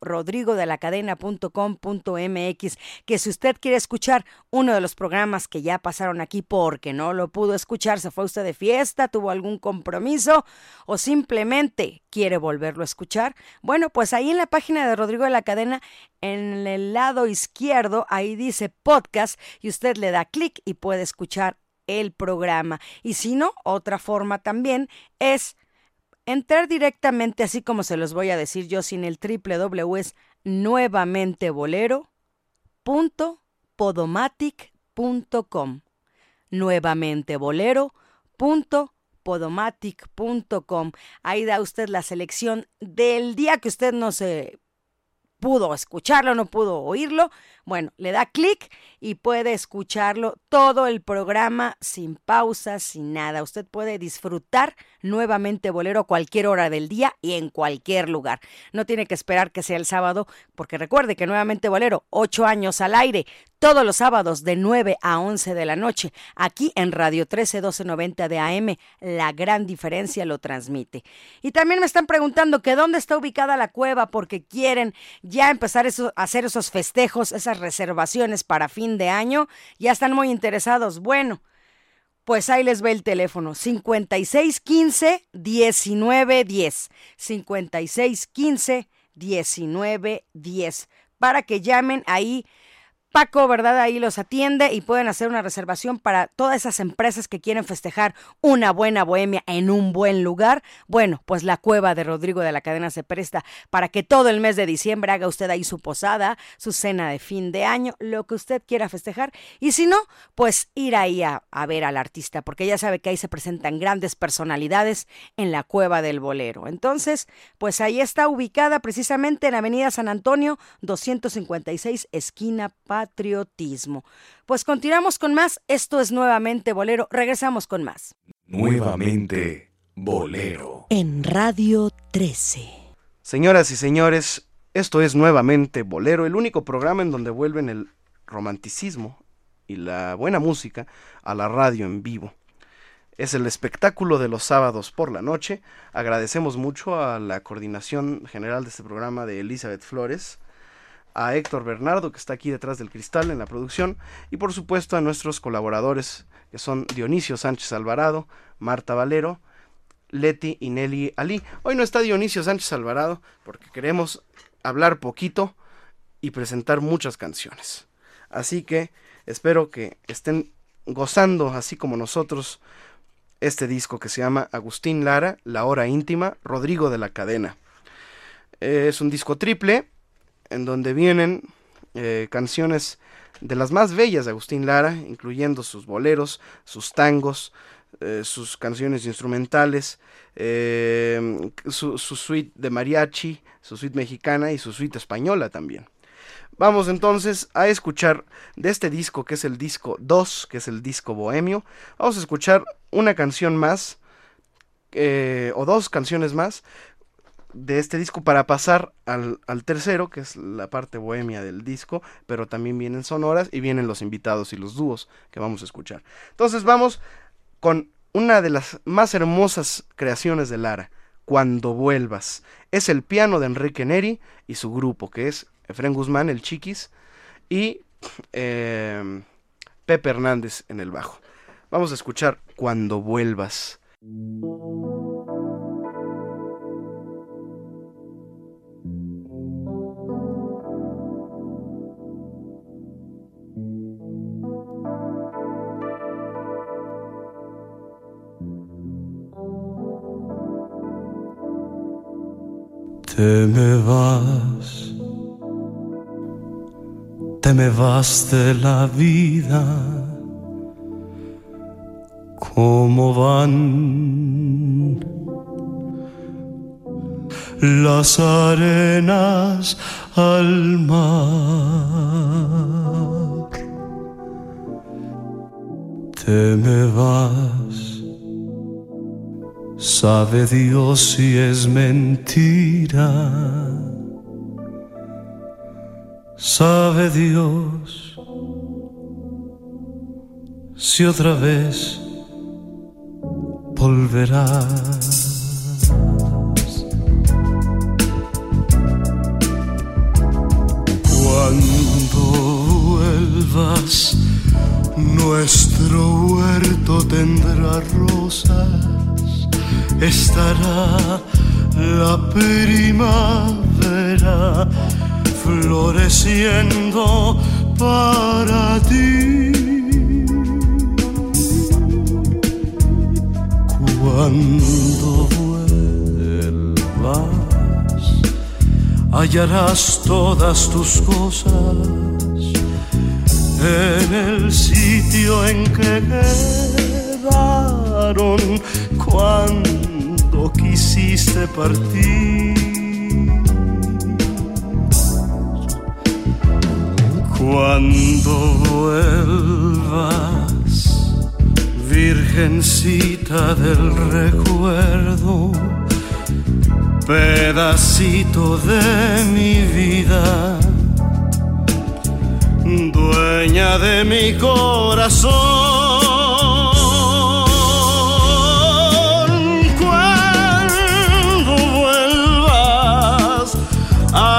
rodrigodelacadena.com.mx que si usted quiere escuchar uno de los programas que ya pasaron aquí porque no lo pudo escuchar, se fue usted de fiesta, tuvo algún compromiso o simplemente quiere volverlo a escuchar, bueno, pues ahí en la página de Rodrigo de la Cadena, en el lado izquierdo, ahí dice podcast y usted le da clic y puede escuchar el programa. Y si no, otra forma también es entrar directamente, así como se los voy a decir yo, sin el www es nuevamente bolero.podomatic.com. Nuevamente bolero.podomatic.com. Ahí da usted la selección del día que usted no se pudo escucharlo, no pudo oírlo, bueno, le da clic y puede escucharlo todo el programa sin pausas, sin nada. Usted puede disfrutar nuevamente Bolero a cualquier hora del día y en cualquier lugar. No tiene que esperar que sea el sábado, porque recuerde que nuevamente Bolero, ocho años al aire, todos los sábados de 9 a 11 de la noche, aquí en Radio 13 1290 de AM, la gran diferencia lo transmite. Y también me están preguntando que dónde está ubicada la cueva porque quieren ya empezar a hacer esos festejos, esas reservaciones para fin de año, ya están muy interesados. Bueno, pues ahí les ve el teléfono 5615 1910 5615 1910 para que llamen ahí Paco, ¿verdad? Ahí los atiende y pueden hacer una reservación para todas esas empresas que quieren festejar una buena bohemia en un buen lugar. Bueno, pues la cueva de Rodrigo de la Cadena se presta para que todo el mes de diciembre haga usted ahí su posada, su cena de fin de año, lo que usted quiera festejar. Y si no, pues ir ahí a, ver al artista, porque ya sabe que ahí se presentan grandes personalidades en la cueva del bolero. Entonces, pues ahí está ubicada precisamente en Avenida San Antonio, 256, esquina patriotismo. Pues continuamos con más. Esto es nuevamente Bolero. Regresamos con más. Nuevamente Bolero. En Radio 13. Señoras y señores, esto es nuevamente Bolero, el único programa en donde vuelven el romanticismo y la buena música a la radio en vivo. Es el espectáculo de los sábados por la noche. Agradecemos mucho a la coordinación general de este programa de Elizabeth Flores, a Héctor Bernardo, que está aquí detrás del cristal en la producción, y por supuesto a nuestros colaboradores, que son Dionisio Sánchez Alvarado, Marta Valero, Leti y Nelly Ali. Hoy no está Dionisio Sánchez Alvarado porque queremos hablar poquito y presentar muchas canciones. Así que espero que estén gozando, así como nosotros, este disco que se llama Agustín Lara, La Hora Íntima, Rodrigo de la Cadena. Es un disco triple en donde vienen eh, canciones de las más bellas de Agustín Lara, incluyendo sus boleros, sus tangos, eh, sus canciones instrumentales, eh, su, su, suite de mariachi, su suite mexicana y su suite española también. Vamos entonces a escuchar de este disco que es el disco 2, que es el disco bohemio, vamos a escuchar una canción más, o dos canciones más, de este disco para pasar al, al, tercero, que es la parte bohemia del disco, pero también vienen sonoras y vienen los invitados y los dúos que vamos a escuchar. Entonces vamos con una de las más hermosas creaciones de Lara, Cuando vuelvas. Es el piano de Enrique Neri y su grupo, que es Efren Guzmán, el Chiquis, y eh, Pepe Hernández en el bajo. Vamos a escuchar Cuando vuelvas. Te me vas, te me vas de la vida, como van las arenas al mar. Te me vas Sabe Dios si es mentira. Sabe Dios si otra vez volverás. Cuando vuelvas, nuestro huerto tendrá rosas, estará la primavera floreciendo para ti. Cuando vuelvas, hallarás todas tus cosas en el sitio en que quedaron cuando quisiste partir. Cuando vuelvas, virgencita del recuerdo, pedacito de mi vida, dueña de mi corazón.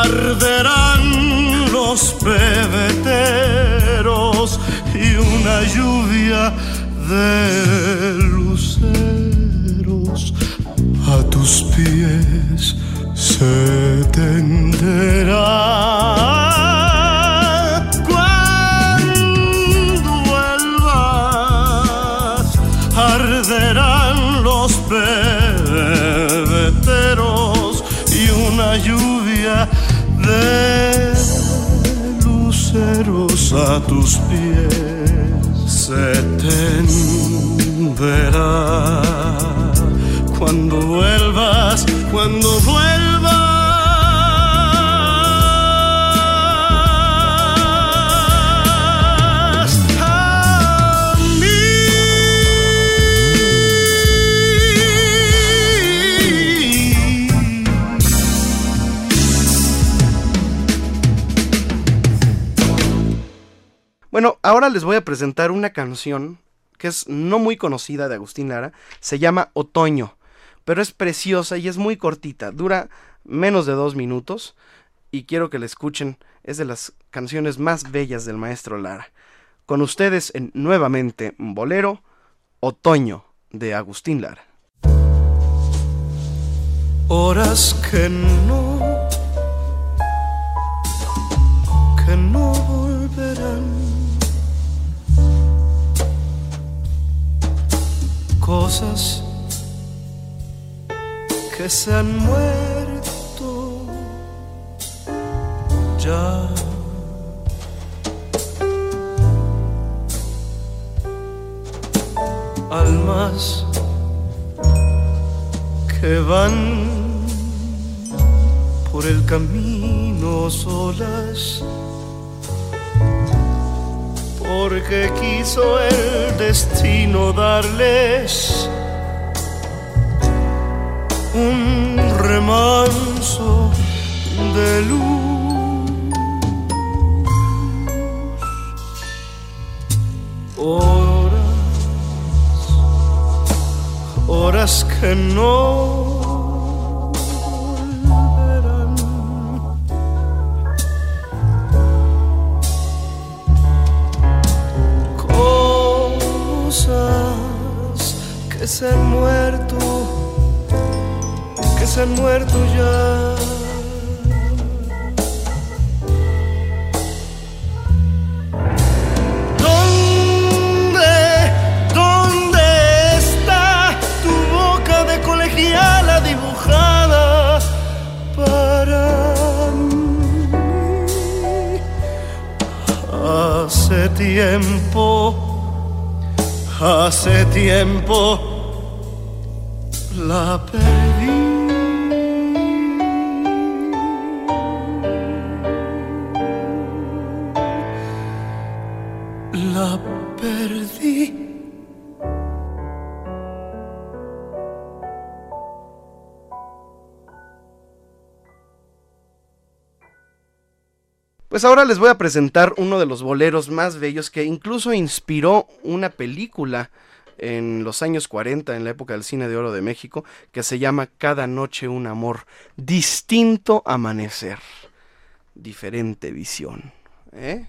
Arderán los pebeteros y una lluvia de luceros a tus pies se tenderá. A tus pies se tenderá. Cuando vuelvas, cuando vuelvas Bueno, ahora les voy a presentar una canción que es no muy conocida de Agustín Lara. Se llama Otoño, pero es preciosa y es muy cortita. Dura menos de dos minutos y quiero que la escuchen. Es de las canciones más bellas del maestro Lara. Con ustedes en nuevamente Bolero, Otoño de Agustín Lara. Horas que no, que no Cosas que se han muerto ya. Almas que van por el camino solas, porque quiso el destino darles un remanso de luz. Horas, horas que no se han muerto, que se han muerto ya. ¿Dónde, dónde está tu boca de colegiala dibujada para mí? Hace tiempo, hace tiempo la perdí. La perdí. Pues ahora les voy a presentar uno de los boleros más bellos que incluso inspiró una película en los años 40, en la época del cine de oro de México, que se llama Cada noche un amor, distinto amanecer, diferente visión. ¿eh?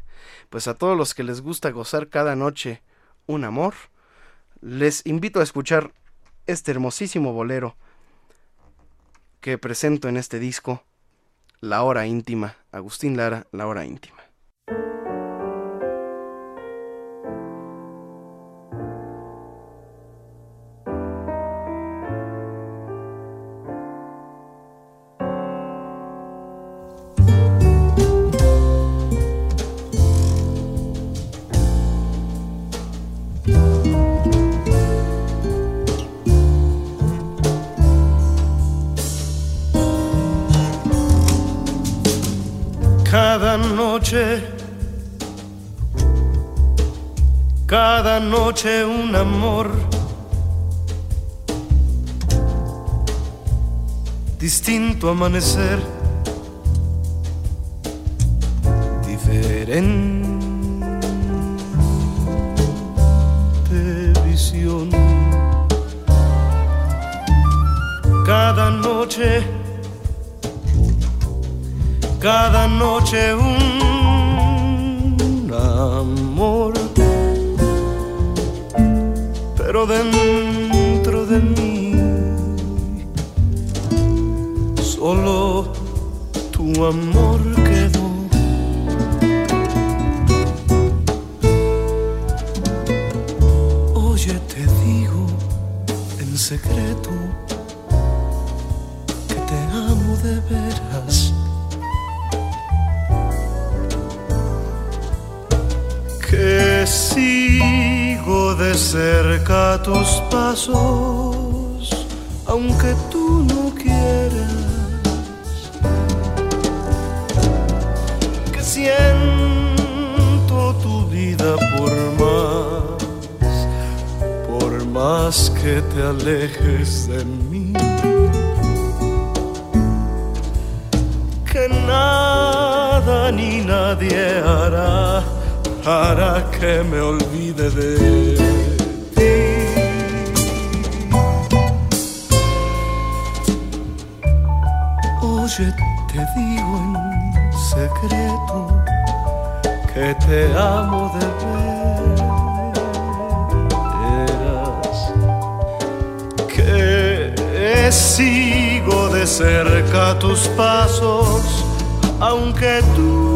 Pues a todos los que les gusta gozar cada noche un amor, les invito a escuchar este hermosísimo bolero que presento en este disco, La Hora Íntima, Agustín Lara, La Hora Íntima. Noche un amor distinto amanecer, diferente visión. Cada noche cada noche un amor, pero dentro de mí solo tu amor quedó. Oye, te digo en secreto que te amo de veras. De cerca tus pasos, aunque tú no quieras, que siento tu vida por más, por más que te alejes de mí. Que nada ni nadie hará hará que me olvide de ti. Oye, te digo en secreto que te amo de veras, que sigo de cerca tus pasos, aunque tú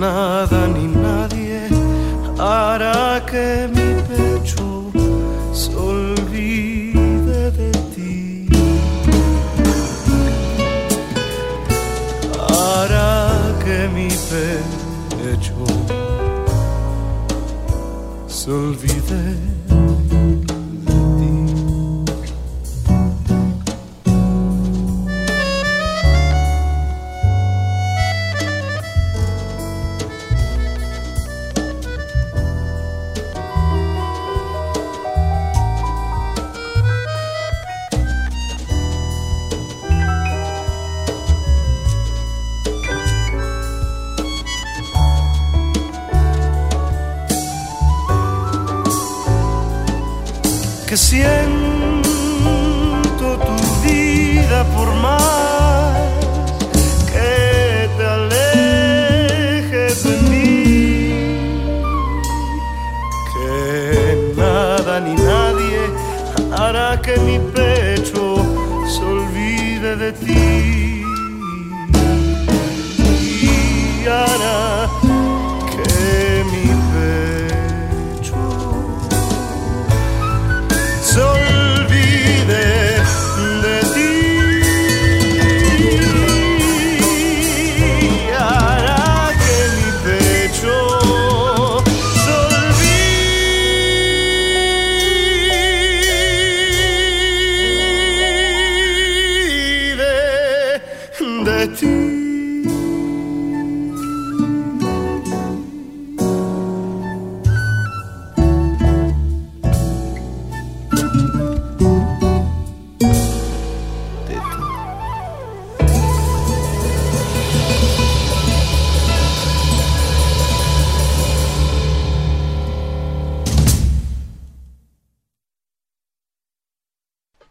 Que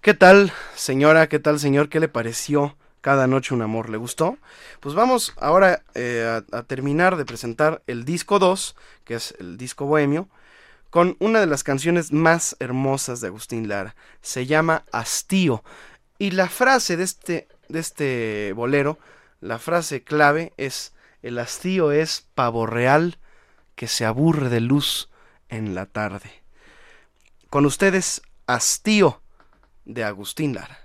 ¿Qué tal, señora? ¿Qué tal, señor? ¿Qué le pareció cada noche un amor? ¿Le gustó? Pues vamos ahora eh, a, terminar de presentar el disco 2, que es el disco bohemio, con una de las canciones más hermosas de Agustín Lara. Se llama Hastío. Y la frase de este, de este bolero, la frase clave es, el hastío es pavo real que se aburre de luz en la tarde. Con ustedes, Hastío de Agustín Lara.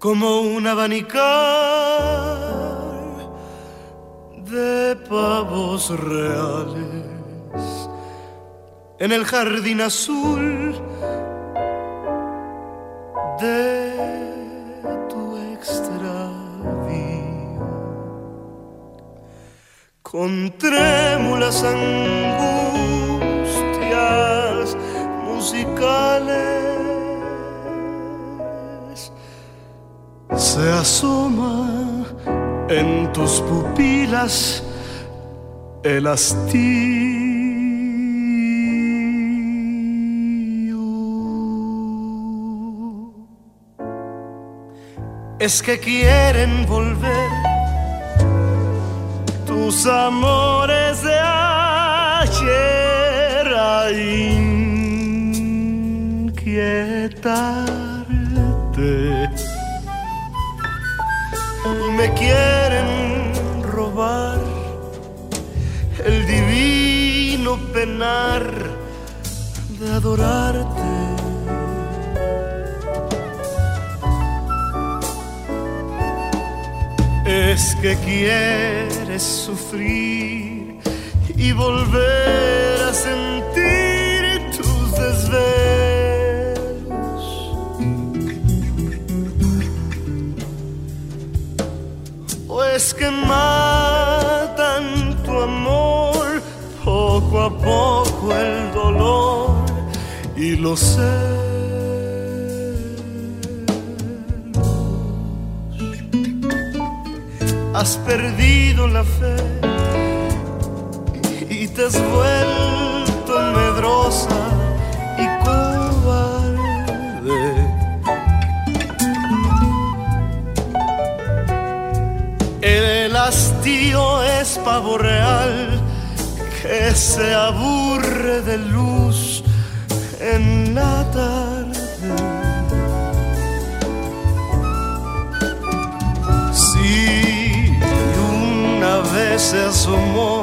como un abanicar de pavos reales en el jardín azul de tu extravío. Con trémulas angustias musicales se asoma en tus pupilas el hastío. Es que quieren volver tus amores de ayer a inquietarte me quieren penar de adorarte. Es que quieres sufrir y volver a sentir tus desvelos. O es que matan a poco el dolor y lo sé. Has perdido la fe y te has vuelto medrosa y cobarde. El hastío es pavo real se aburre de luz en la tarde. Si una vez se asomó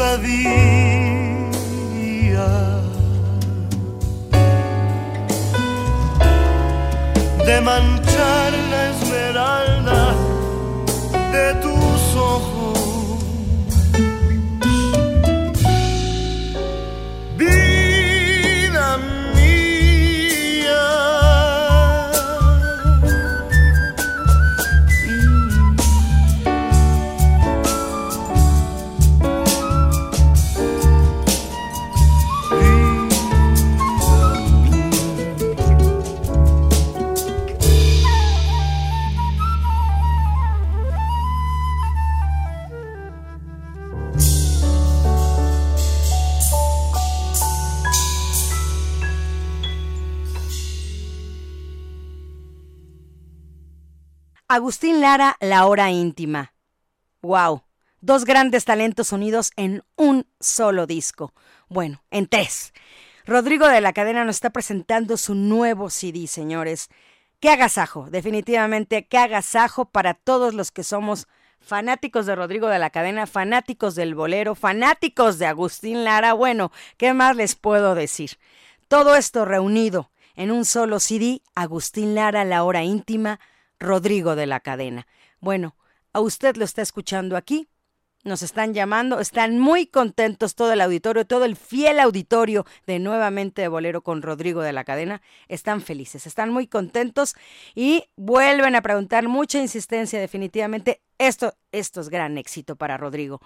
osadía Agustín Lara, La Hora Íntima. ¡Wow! Dos grandes talentos unidos en un solo disco. Bueno, en tres. Rodrigo de la Cadena nos está presentando su nuevo CD, señores. ¡Qué agasajo! Definitivamente, qué agasajo para todos los que somos fanáticos de Rodrigo de la Cadena, fanáticos del bolero, fanáticos de Agustín Lara. Bueno, ¿qué más les puedo decir? Todo esto reunido en un solo CD, Agustín Lara, La Hora Íntima, Rodrigo de la Cadena. Bueno, a usted lo está escuchando aquí. Nos están llamando, están muy contentos todo el auditorio, todo el fiel auditorio de nuevamente de Bolero con Rodrigo de la Cadena. Están felices, están muy contentos y vuelven a preguntar mucha insistencia. Definitivamente, esto, esto es gran éxito para Rodrigo.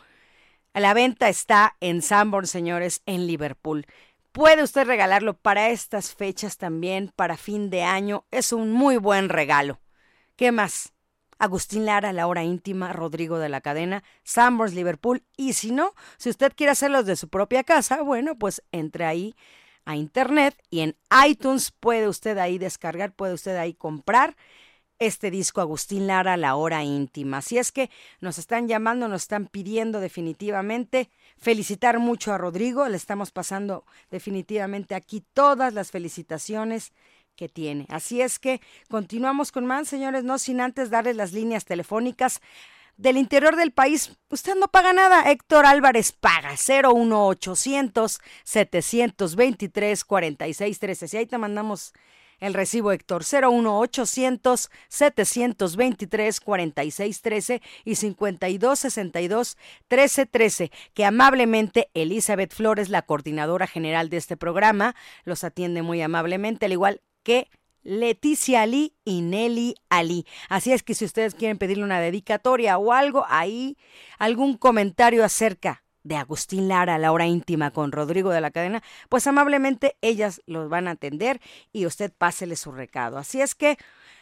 La venta está en Sanborn, señores, en Liverpool. Puede usted regalarlo para estas fechas también, para fin de año. Es un muy buen regalo. ¿Qué más? Agustín Lara, La Hora Íntima, Rodrigo de la Cadena, Sanborns, Liverpool. Y si no, si usted quiere hacerlos de su propia casa, bueno, pues entre ahí a internet y en iTunes puede usted ahí descargar, puede usted ahí comprar este disco Agustín Lara, La Hora Íntima. Así es que nos están llamando, nos están pidiendo definitivamente felicitar mucho a Rodrigo. Le estamos pasando definitivamente aquí todas las felicitaciones que tiene. Así es que continuamos con más, señores, no sin antes darles las líneas telefónicas del interior del país. Usted no paga nada. Héctor Álvarez paga 01800 723 4613. Si ahí te mandamos el recibo Héctor 01800 723 4613 y 5262 1313 que amablemente Elizabeth Flores, la coordinadora general de este programa, los atiende muy amablemente, al igual que Leticia Ali y Nelly Ali. Así es que si ustedes quieren pedirle una dedicatoria o algo, ahí algún comentario acerca de Agustín Lara, la hora íntima con Rodrigo de la Cadena, pues amablemente ellas los van a atender y usted pásele su recado. Así es que,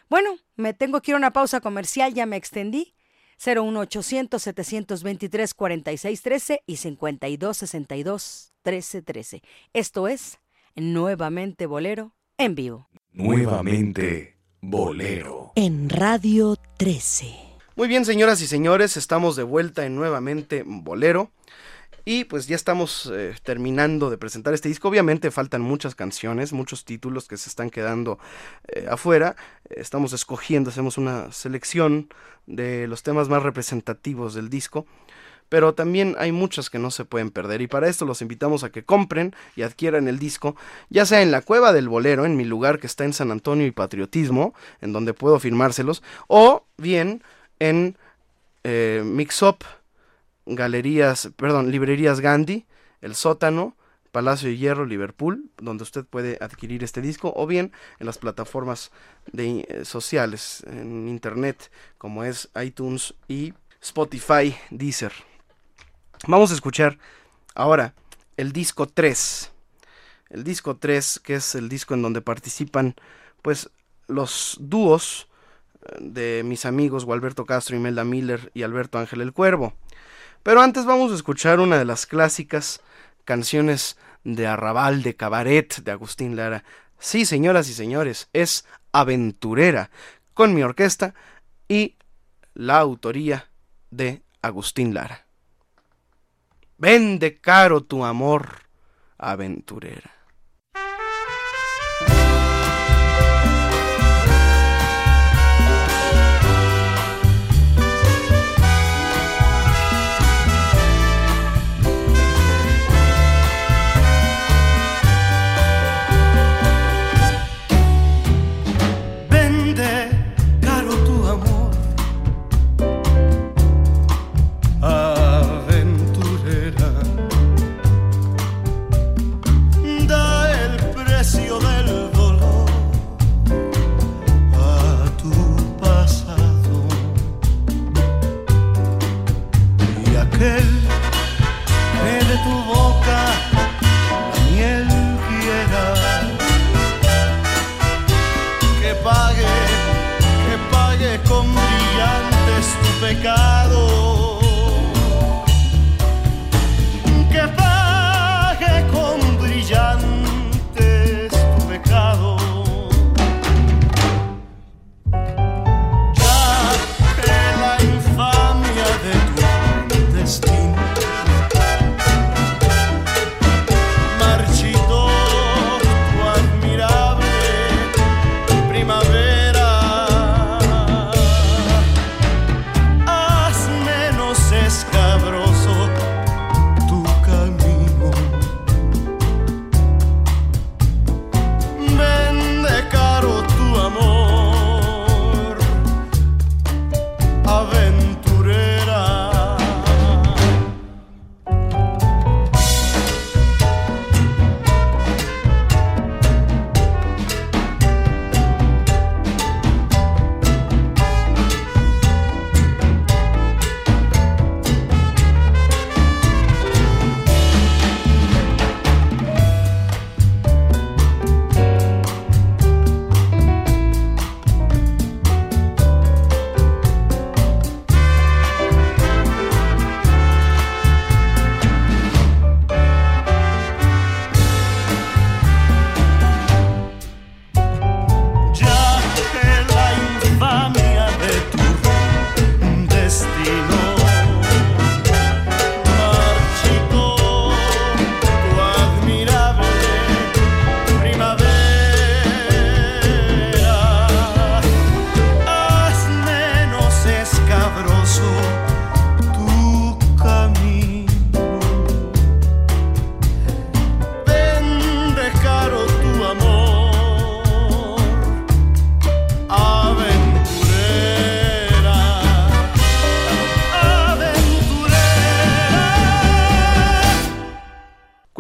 bueno, me tengo que ir a una pausa comercial, ya me extendí. 01800 723 4613 y 5262 1313. Esto es Nuevamente Bolero en vivo. Nuevamente Bolero. En Radio 13. Muy bien, señoras y señores, estamos de vuelta en Nuevamente Bolero. Y pues ya estamos eh, terminando de presentar este disco. Obviamente faltan muchas canciones, muchos títulos que se están quedando eh, afuera. Estamos escogiendo, hacemos una selección de los temas más representativos del disco. Pero también hay muchas que no se pueden perder y para esto los invitamos a que compren y adquieran el disco, ya sea en la Cueva del Bolero, en mi lugar que está en San Antonio y Patriotismo, en donde puedo firmárselos, o bien en eh, Mixup, Galerías, perdón, Librerías Gandhi, El Sótano, Palacio de Hierro, Liverpool, donde usted puede adquirir este disco, o bien en las plataformas de, eh, sociales, en internet, como es iTunes y Spotify, Deezer. Vamos a escuchar ahora el disco 3. El disco 3, que es el disco en donde participan pues los dúos eh, de mis amigos Gualberto Castro, Imelda Miller y Alberto Ángel el Cuervo. Pero antes vamos a escuchar una de las clásicas canciones de arrabal, de cabaret de Agustín Lara. Sí, señoras y señores, es Aventurera, con mi orquesta y la autoría de Agustín Lara. Vende caro tu amor, aventurera.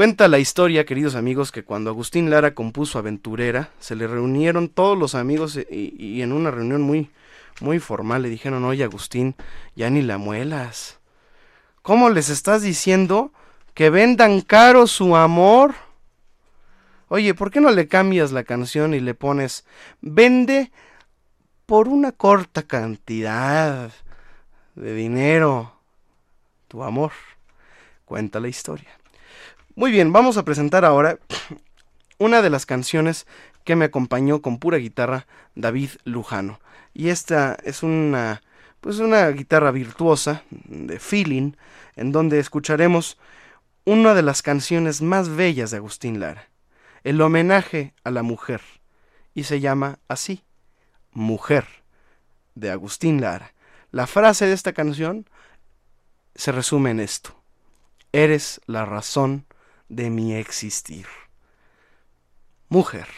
Cuenta la historia, queridos amigos, que cuando Agustín Lara compuso Aventurera, se le reunieron todos los amigos y, y en una reunión muy, muy formal le dijeron, oye Agustín, ya ni la muelas. ¿Cómo les estás diciendo que vendan caro su amor? Oye, ¿por qué no le cambias la canción y le pones, vende por una corta cantidad de dinero tu amor? Cuenta la historia. Muy bien, vamos a presentar ahora una de las canciones que me acompañó con pura guitarra David Lujano. Y esta es una pues una guitarra virtuosa de feeling en donde escucharemos una de las canciones más bellas de Agustín Lara, el homenaje a la mujer y se llama así, Mujer de Agustín Lara. La frase de esta canción se resume en esto: Eres la razón de mi existir. Mujer.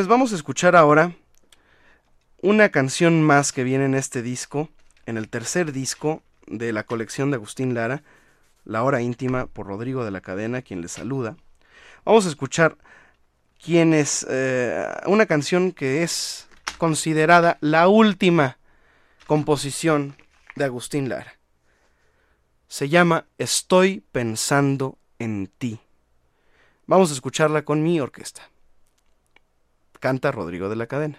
Pues vamos a escuchar ahora una canción más que viene en este disco, en el tercer disco de la colección de Agustín Lara, La Hora Íntima por Rodrigo de la Cadena, quien les saluda. Vamos a escuchar quien es eh, una canción que es considerada la última composición de Agustín Lara. Se llama Estoy pensando en ti. Vamos a escucharla con mi orquesta. Canta Rodrigo de la Cadena.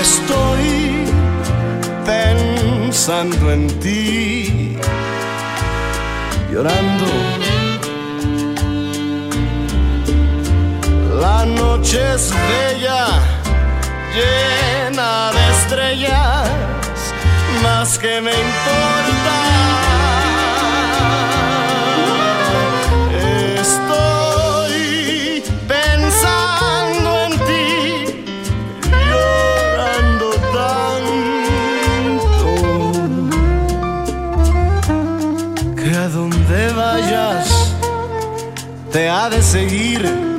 Estoy pensando en ti, llorando. La noche es bella, llena de estrellas, más que me importa. Te ha de seguir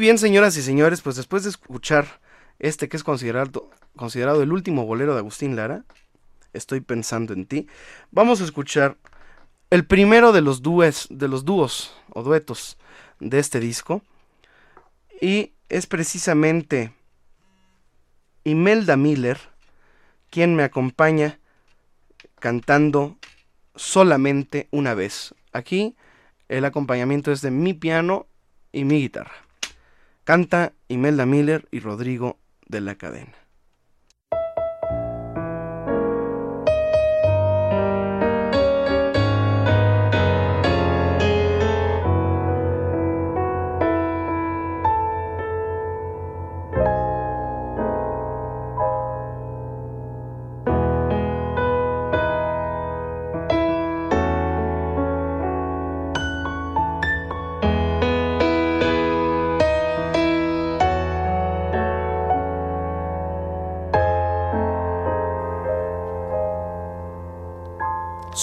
Bien, señoras y señores, pues después de escuchar este que es considerado, el último bolero de Agustín Lara, Estoy pensando en ti, vamos a escuchar el primero de los dúes, de los dúos o duetos de este disco. Y es precisamente Imelda Miller quien me acompaña cantando solamente una vez. Aquí el acompañamiento es de mi piano y mi guitarra. Canta Imelda Miller y Rodrigo de la Cadena.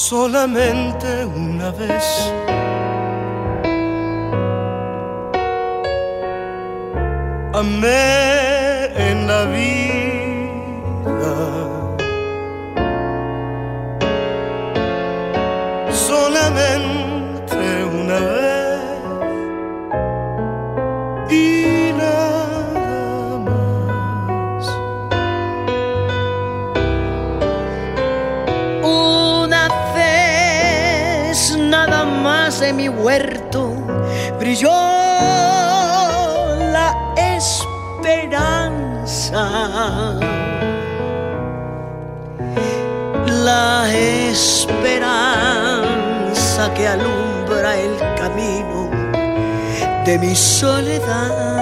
Solamente una vez. Amé esperanza que alumbra el camino de mi soledad.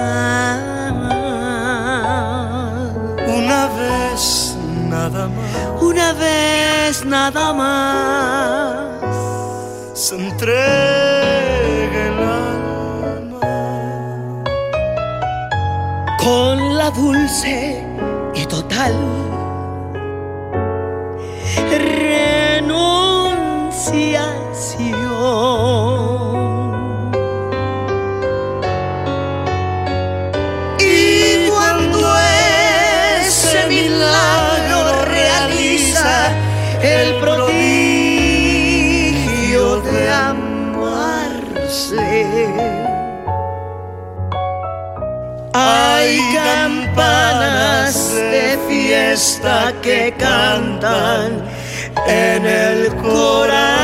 Una vez nada más. Una vez nada más. Se entrega el alma. Con la dulce fiesta que cantan en el corazón.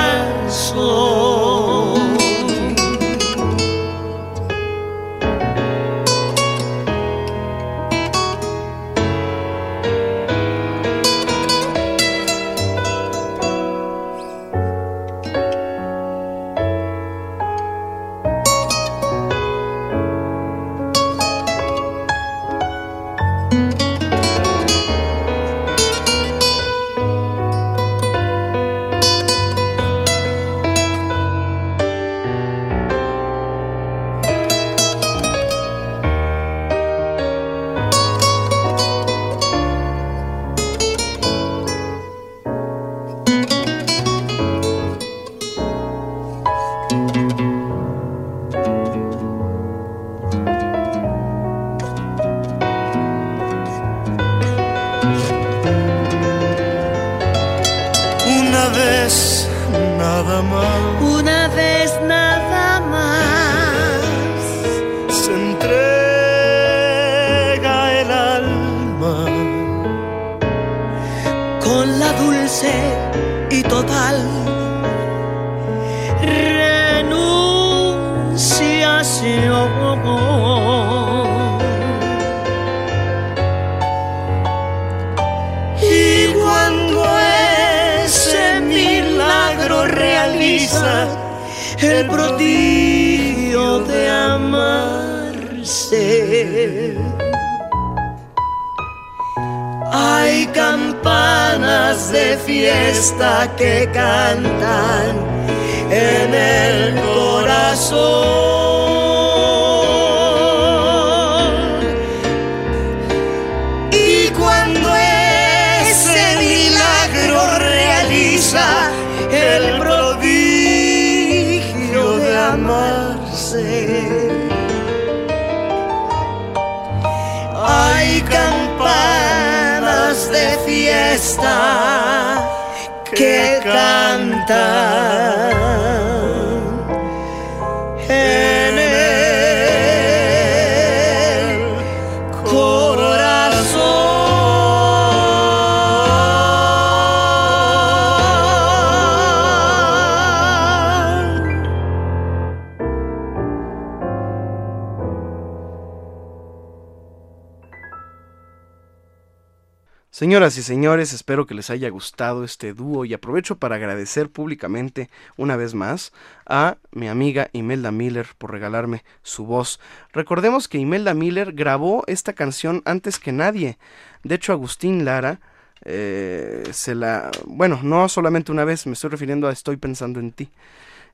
Señoras y señores, espero que les haya gustado este dúo y aprovecho para agradecer públicamente una vez más a mi amiga Imelda Miller por regalarme su voz. Recordemos que Imelda Miller grabó esta canción antes que nadie. De hecho, Agustín Lara eh, se la... Bueno, no solamente una vez, me estoy refiriendo a Estoy pensando en ti.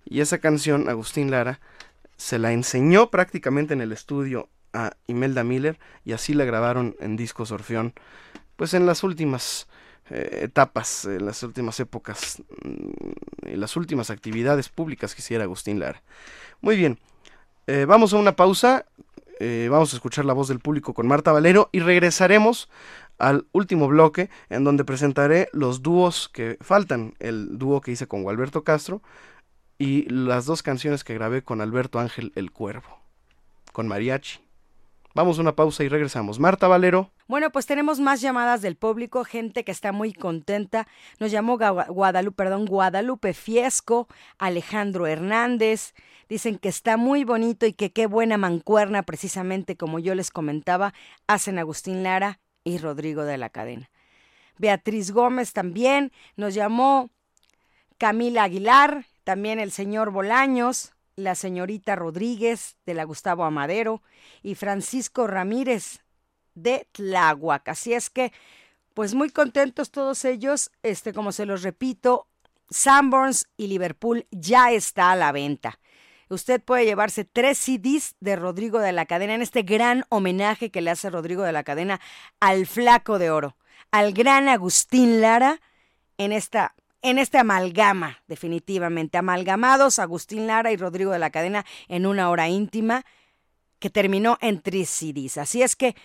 Y esa canción, Agustín Lara, se la enseñó prácticamente en el estudio a Imelda Miller y así la grabaron en discos Orfeón pues en las últimas eh, etapas, en las últimas épocas, mm, en las últimas actividades públicas que hiciera Agustín Lara. Muy bien, eh, vamos a una pausa, eh, vamos a escuchar la voz del público con Marta Valero y regresaremos al último bloque en donde presentaré los dúos que faltan, el dúo que hice con Gualberto Castro y las dos canciones que grabé con Alberto Ángel El Cuervo, con mariachi. Vamos a una pausa y regresamos. Marta Valero. Bueno, pues tenemos más llamadas del público, gente que está muy contenta. Nos llamó Guadalupe, Guadalupe Fiesco, Alejandro Hernández. Dicen que está muy bonito y que qué buena mancuerna, precisamente como yo les comentaba, hacen Agustín Lara y Rodrigo de la Cadena. Beatriz Gómez también nos llamó Camila Aguilar, también el señor Bolaños, la señorita Rodríguez de la Gustavo Amadero y Francisco Ramírez de Tláhuac. Así es que, pues muy contentos todos ellos. Este, como se los repito, Sanborns y Liverpool ya está a la venta. Usted puede llevarse tres CDs de Rodrigo de la Cadena en este gran homenaje que le hace Rodrigo de la Cadena al Flaco de Oro, al gran Agustín Lara en esta en este amalgama, definitivamente, amalgamados Agustín Lara y Rodrigo de la Cadena en una hora íntima que terminó en tres CDs. Así es que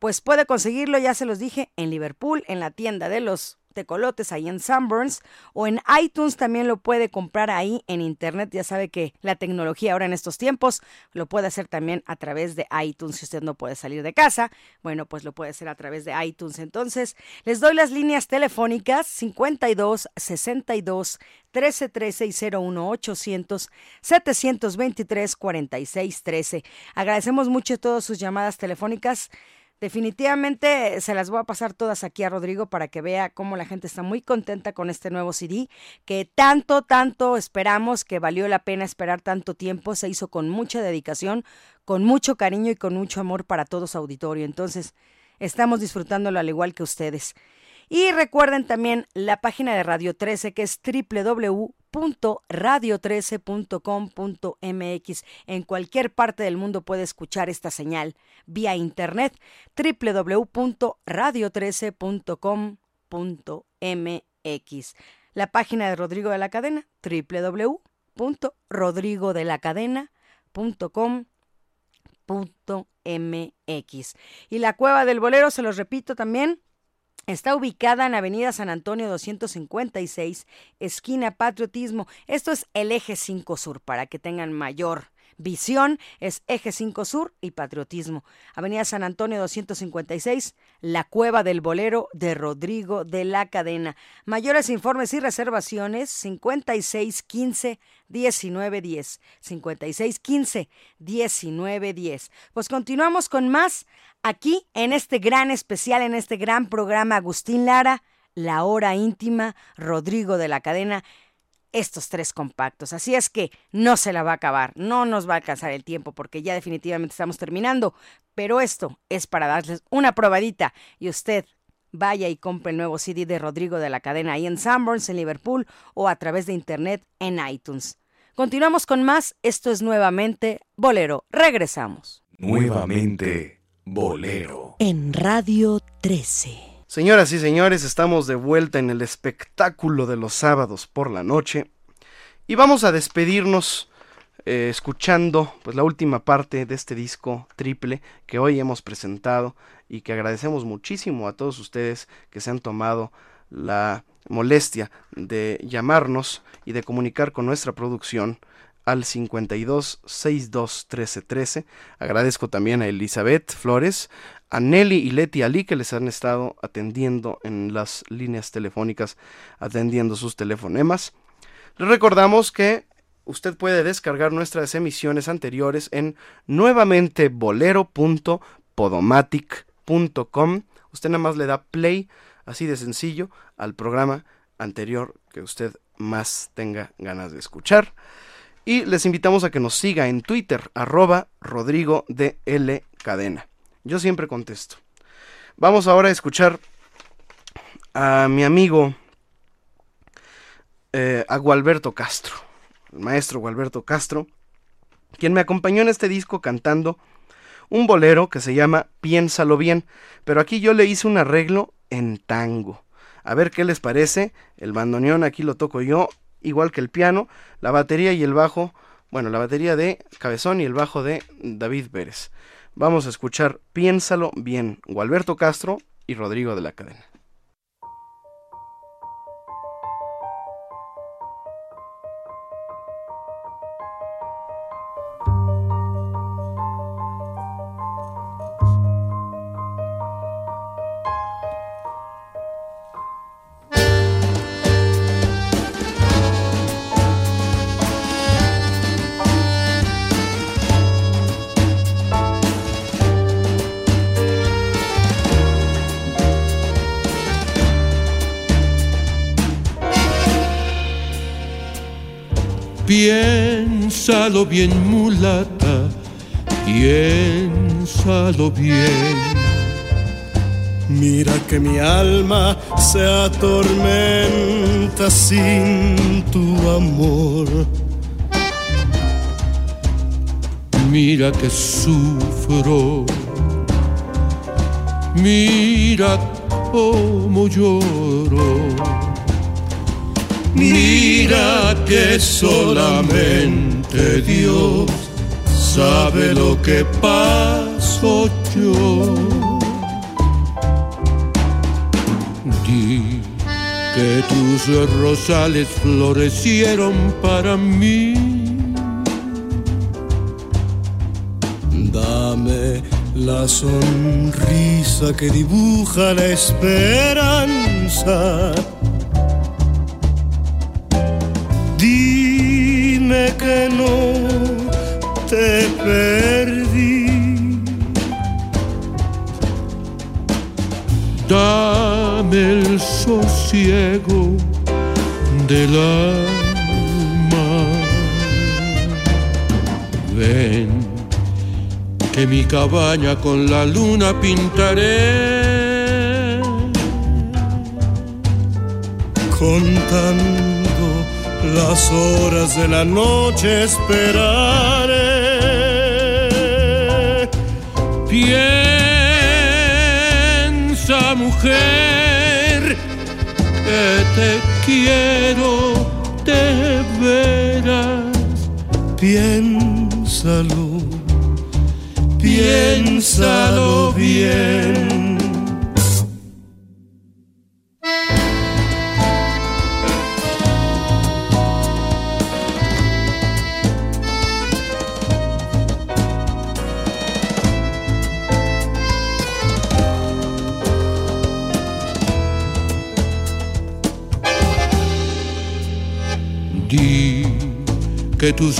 pues puede conseguirlo, ya se los dije, en Liverpool, en la tienda de los tecolotes ahí en Sunburns o en iTunes también lo puede comprar ahí en internet. Ya sabe que la tecnología ahora en estos tiempos lo puede hacer también a través de iTunes. Si usted no puede salir de casa, bueno, pues lo puede hacer a través de iTunes. Entonces, les doy las líneas telefónicas 52 62 13 13 y 01 800 723 46 13. Agradecemos mucho todas sus llamadas telefónicas. Definitivamente se las voy a pasar todas aquí a Rodrigo para que vea cómo la gente está muy contenta con este nuevo CD, que tanto, tanto esperamos, que valió la pena esperar tanto tiempo, se hizo con mucha dedicación, con mucho cariño y con mucho amor para todos auditorio. Entonces, estamos disfrutándolo al igual que ustedes. Y recuerden también la página de Radio 13 que es www.radio13.com.mx. En cualquier parte del mundo puede escuchar esta señal vía internet www.radio13.com.mx. La página de Rodrigo de la Cadena www.rodrigodelacadena.com.mx. Y la cueva del bolero, se los repito también, Está ubicada en Avenida San Antonio 256, esquina Patriotismo. Esto es el eje 5 Sur, para que tengan mayor visión. Es eje 5 Sur y Patriotismo. Avenida San Antonio 256, La Cueva del Bolero de Rodrigo de la Cadena. Mayores informes y reservaciones 5615 1910. 5615 1910. Pues continuamos con más aquí en este gran especial, en este gran programa Agustín Lara, La Hora Íntima, Rodrigo de la Cadena, estos tres compactos. Así es que no se la va a acabar, no nos va a alcanzar el tiempo porque ya definitivamente estamos terminando, pero esto es para darles una probadita y usted vaya y compre el nuevo CD de Rodrigo de la Cadena ahí en Sanborns, en Liverpool o a través de internet en iTunes. Continuamos con más, esto es nuevamente Bolero, regresamos. Nuevamente Bolero. En Radio 13. Señoras y señores, estamos de vuelta en el espectáculo de los sábados por la noche y vamos a despedirnos eh, escuchando pues la última parte de este disco triple que hoy hemos presentado y que agradecemos muchísimo a todos ustedes que se han tomado la molestia de llamarnos y de comunicar con nuestra producción al 52 62 13 13. Agradezco también a Elizabeth Flores, a Nelly y Leti Ali que les han estado atendiendo en las líneas telefónicas, atendiendo sus telefonemas. Les recordamos que usted puede descargar nuestras emisiones anteriores en nuevamente bolero.podomatic.com. Usted nada más le da play, así de sencillo, al programa anterior que usted más tenga ganas de escuchar. Y les invitamos a que nos siga en Twitter, arroba Rodrigo de L Cadena. Yo siempre contesto. Vamos ahora a escuchar a mi amigo eh, a Gualberto Castro, el maestro Gualberto Castro, quien me acompañó en este disco cantando un bolero que se llama Piénsalo bien, pero aquí yo le hice un arreglo en tango. A ver qué les parece, el bandoneón aquí lo toco yo igual que el piano, la batería y el bajo, bueno, la batería de Cabezón y el bajo de David Pérez. Vamos a escuchar Piénsalo bien, Gualberto Castro y Rodrigo de la Cadena. Piénsalo bien, mulata, piénsalo bien. Mira que mi alma se atormenta sin tu amor. Mira que sufro, mira cómo lloro. Mira que solamente Dios sabe lo que paso yo. Di que tus rosales florecieron para mí. Dame la sonrisa que dibuja la esperanza. Que no te perdí. Dame el sosiego del alma. Ven, que mi cabaña con la luna pintaré. Contando las horas de la noche esperaré. Piensa, mujer, que te quiero de veras. Piénsalo, piénsalo bien.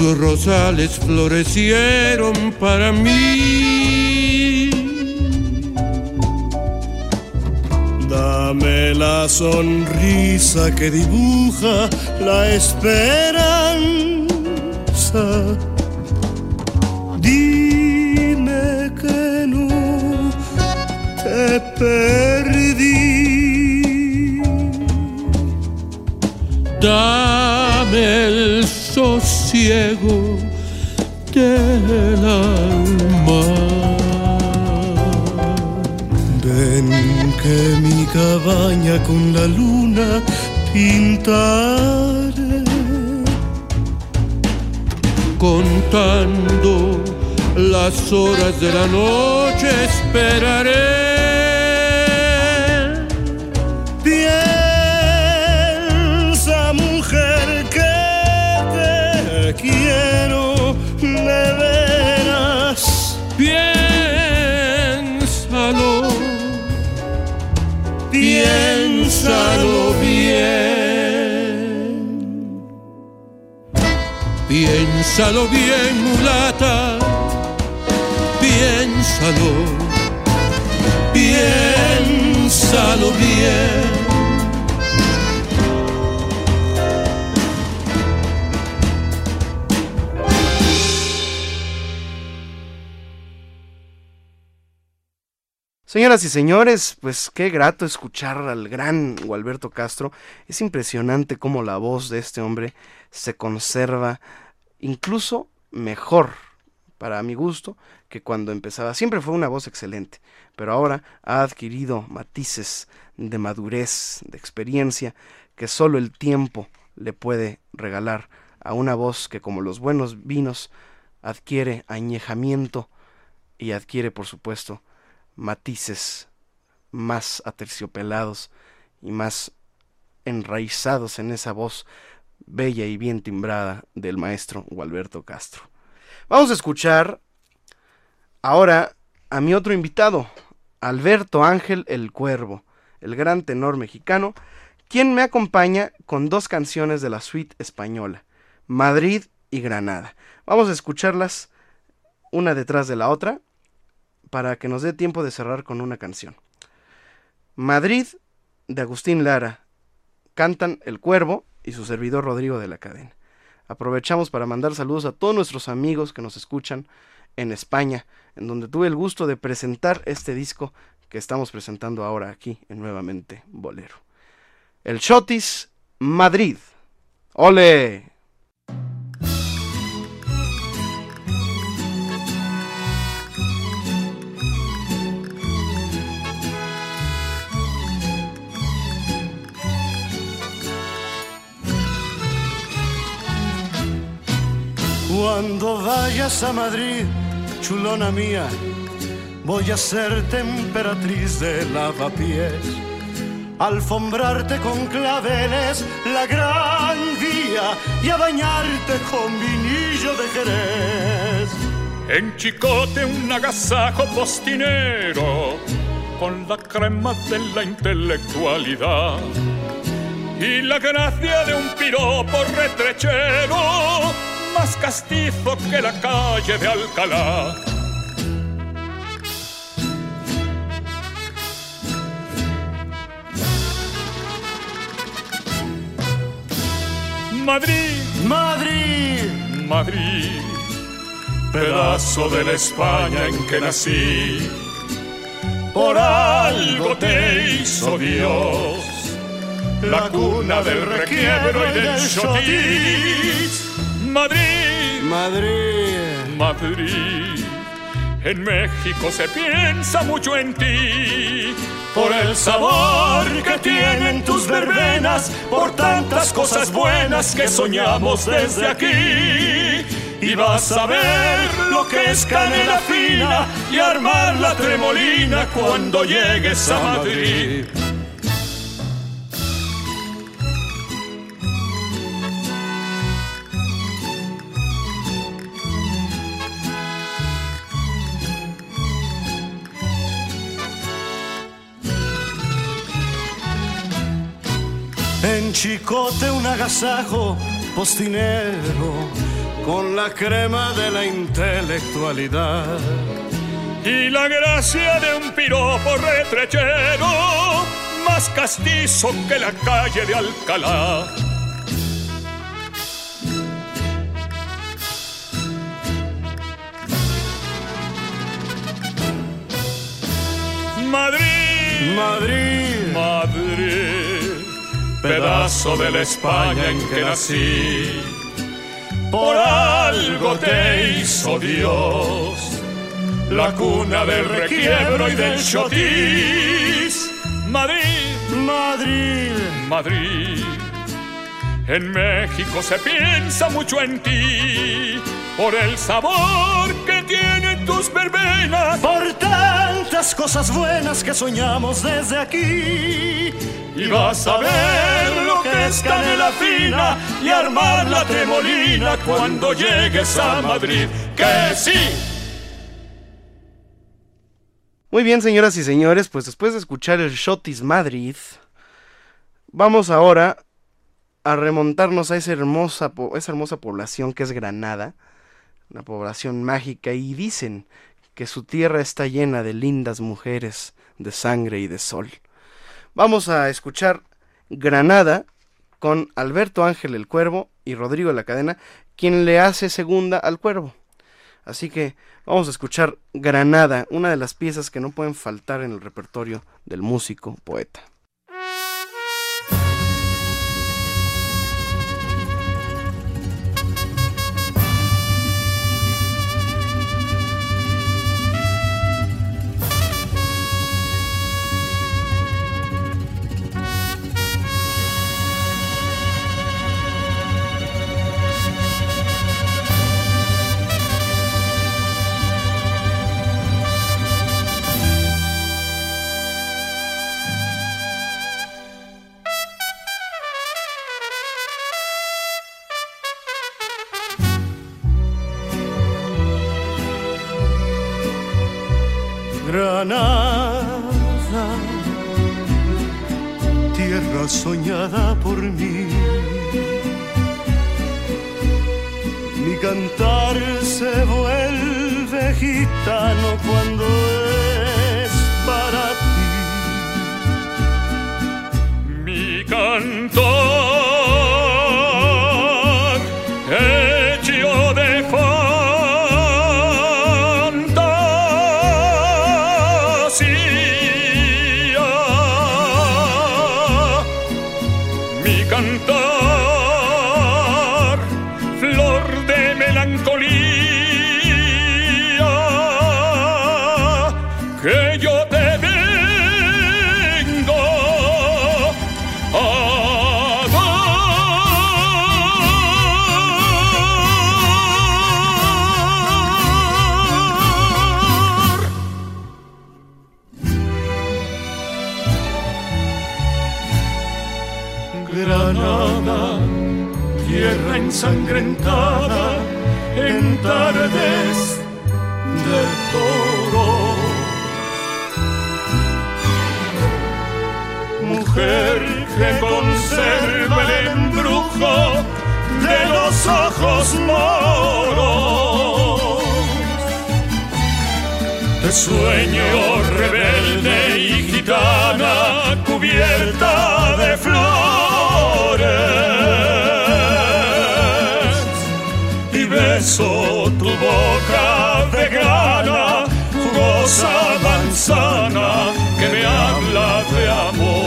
Tus rosales florecieron para mí. Dame la sonrisa que dibuja la esperanza. Dime que no te perdí. Sosiego del alma. Ven que mi cabaña con la luna pintaré. Contando las horas de la noche esperaré. Piénsalo bien. Piénsalo bien, mulata. Piénsalo, piénsalo bien. Señoras y señores, pues qué grato escuchar al gran Gualberto Castro. Es impresionante cómo la voz de este hombre se conserva incluso mejor, para mi gusto, que cuando empezaba. Siempre fue una voz excelente, pero ahora ha adquirido matices de madurez, de experiencia, que solo el tiempo le puede regalar a una voz que como los buenos vinos adquiere añejamiento y adquiere, por supuesto, matices más aterciopelados y más enraizados en esa voz bella y bien timbrada del maestro Gualberto Castro. Vamos a escuchar ahora a mi otro invitado, Alberto Ángel el Cuervo, el gran tenor mexicano, quien me acompaña con dos canciones de la suite española, Madrid y Granada. Vamos a escucharlas una detrás de la otra para que nos dé tiempo de cerrar con una canción. Madrid de Agustín Lara cantan El Cuervo y su servidor Rodrigo de la Cadena. aprovechamos para mandar saludos a todos nuestros amigos que nos escuchan en España, en donde tuve el gusto de presentar este disco que estamos presentando ahora aquí en Nuevamente Bolero. El Shotis Madrid. ¡Ole! Cuando vayas a Madrid, chulona mía, voy a ser temperatriz de lavapiés, alfombrarte con claveles la gran vía y a bañarte con vinillo de Jerez. En Chicote un agasajo postinero con la crema de la intelectualidad y la gracia de un piropo retrechero más castizo que la calle de Alcalá. Madrid, Madrid, Madrid, pedazo de la España en que nací. Por algo te hizo Dios, la cuna del requiebro y del chotis. Madrid, Madrid, Madrid. En México se piensa mucho en ti, por el sabor que tienen tus verbenas, por tantas cosas buenas que soñamos desde aquí. Y vas a ver lo que es canela fina y armar la tremolina cuando llegues a Madrid. En Chicote un agasajo postinero con la crema de la intelectualidad. Y la gracia de un piropo retrechero más castizo que la calle de Alcalá. Madrid, Madrid, Madrid, pedazo de la España en que nací. Por algo te hizo Dios, la cuna del requiebro y del chotis. Madrid, Madrid, Madrid. En México se piensa mucho en ti, por el sabor que tienen tus verbenas, por tantas cosas buenas que soñamos desde aquí. Y vas a ver lo que es canela fina y armar la tremolina cuando llegues a Madrid. ¡Que sí! Muy bien, señoras y señores, pues después de escuchar el Shotis Madrid, vamos ahora a remontarnos a esa hermosa, esa hermosa población que es Granada, una población mágica, y dicen que su tierra está llena de lindas mujeres, de sangre y de sol. Vamos a escuchar Granada con Alberto Ángel el Cuervo y Rodrigo la Cadena, quien le hace segunda al Cuervo. Así que vamos a escuchar Granada, una de las piezas que no pueden faltar en el repertorio del músico poeta. Granada, tierra soñada por mí. Mi cantar se vuelve gitano cuando es para ti. Mi cantar en tardes de toro. Mujer que conserva el embrujo de los ojos moros. De sueño rebelde y gitana cubierta de flores. Beso tu boca vegana, jugosa manzana que me habla de amores.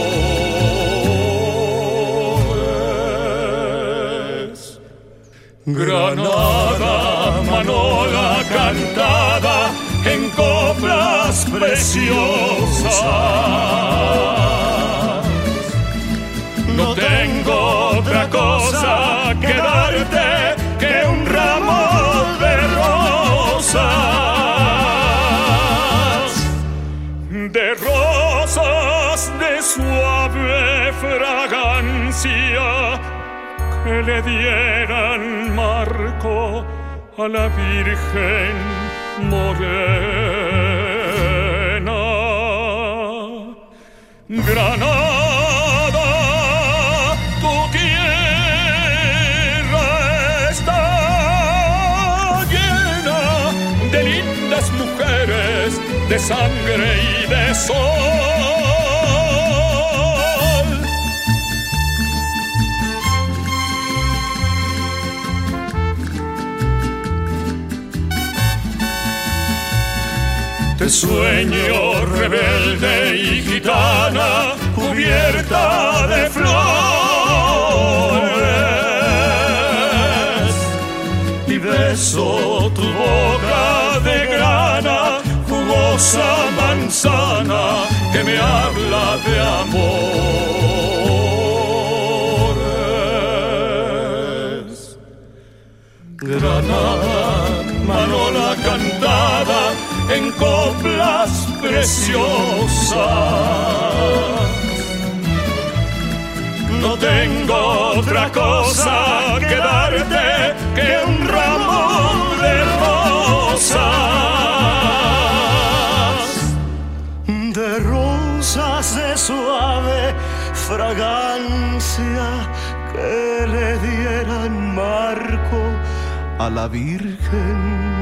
Granada, manola cantada en coplas preciosas. Le dieran marco a la Virgen morena. Granada, tu tierra está llena de lindas mujeres, de sangre y de sol. Sueño rebelde y gitana cubierta de flores. Y beso tu boca de grana jugosa manzana que me habla de amores. Granada, manola cantada en coplas preciosas. No tengo otra cosa que darte que un ramo de rosas. de rosas de suave fragancia que le dieran marco a la Virgen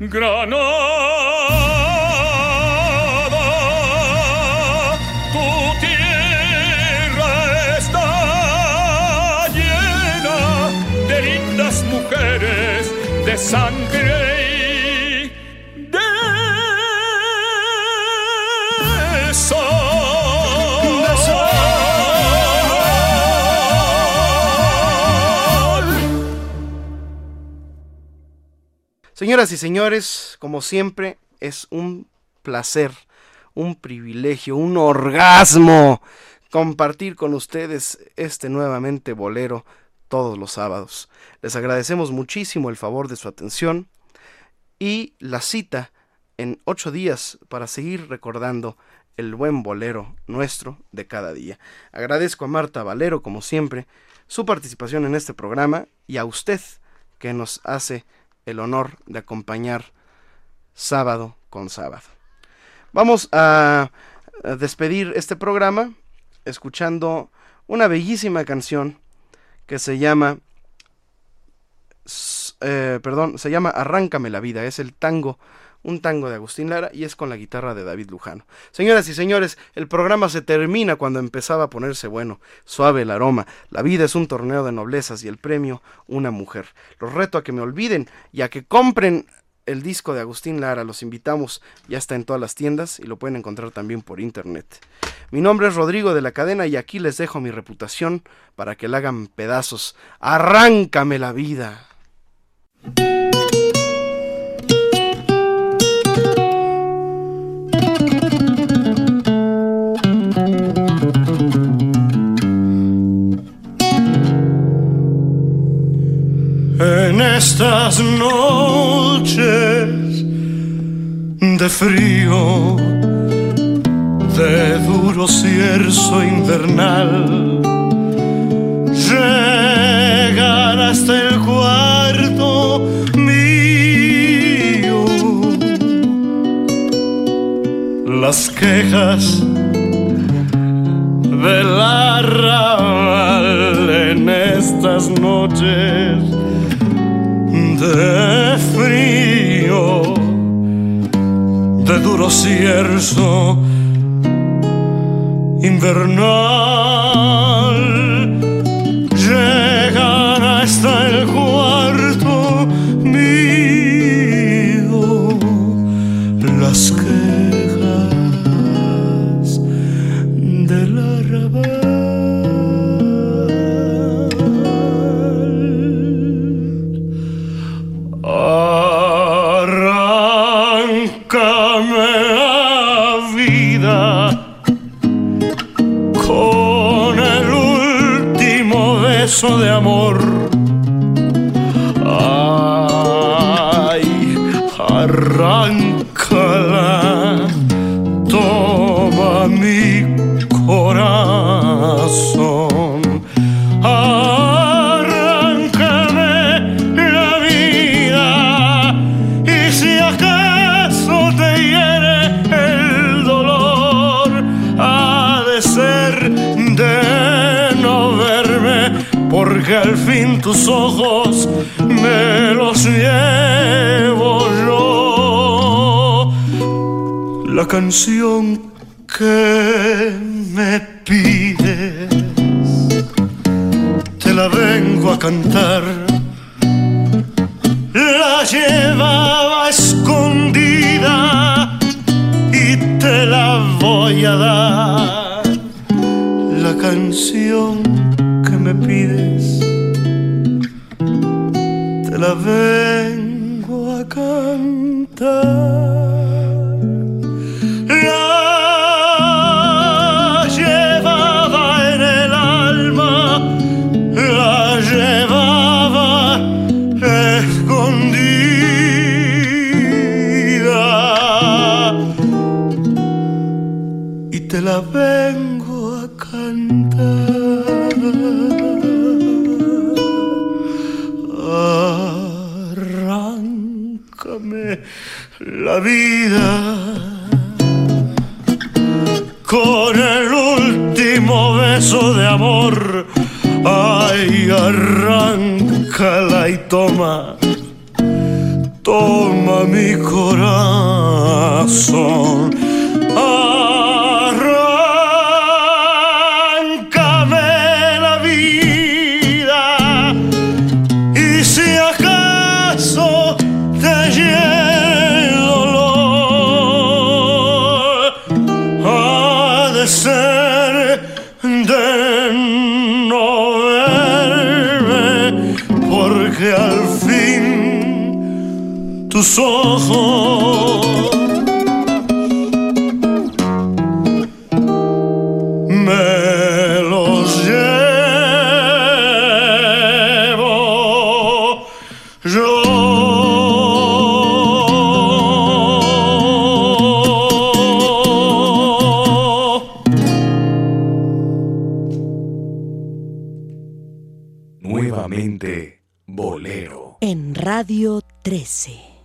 Granada, tu tierra está llena de lindas mujeres, de sangre Señoras y señores, como siempre, es un placer, un privilegio, un orgasmo compartir con ustedes este nuevamente bolero todos los sábados. Les agradecemos muchísimo el favor de su atención y la cita en ocho días para seguir recordando el buen bolero nuestro de cada día. Agradezco a Marta Valero, como siempre, su participación en este programa y a usted que nos hace el honor de acompañar sábado con sábado. Vamos a despedir este programa escuchando una bellísima canción que se llama eh, perdón, se llama Arráncame la vida, es el tango, un tango de Agustín Lara y es con la guitarra de David Lujano. Señoras y señores, el programa se termina cuando empezaba a ponerse bueno, suave el aroma. La vida es un torneo de noblezas y el premio una mujer. Los reto a que me olviden y a que compren el disco de Agustín Lara, los invitamos, ya está en todas las tiendas y lo pueden encontrar también por internet. Mi nombre es Rodrigo de la Cadena y aquí les dejo mi reputación para que la hagan pedazos. Arráncame la vida. en estas noches de frío, de duro cierzo invernal. Llegar hasta el cuarto mío. Las quejas del arrabal en estas noches de frío, de duro cierzo invernal, llegan hasta el cuarto. de amor. tus ojos me los llevo yo. La canción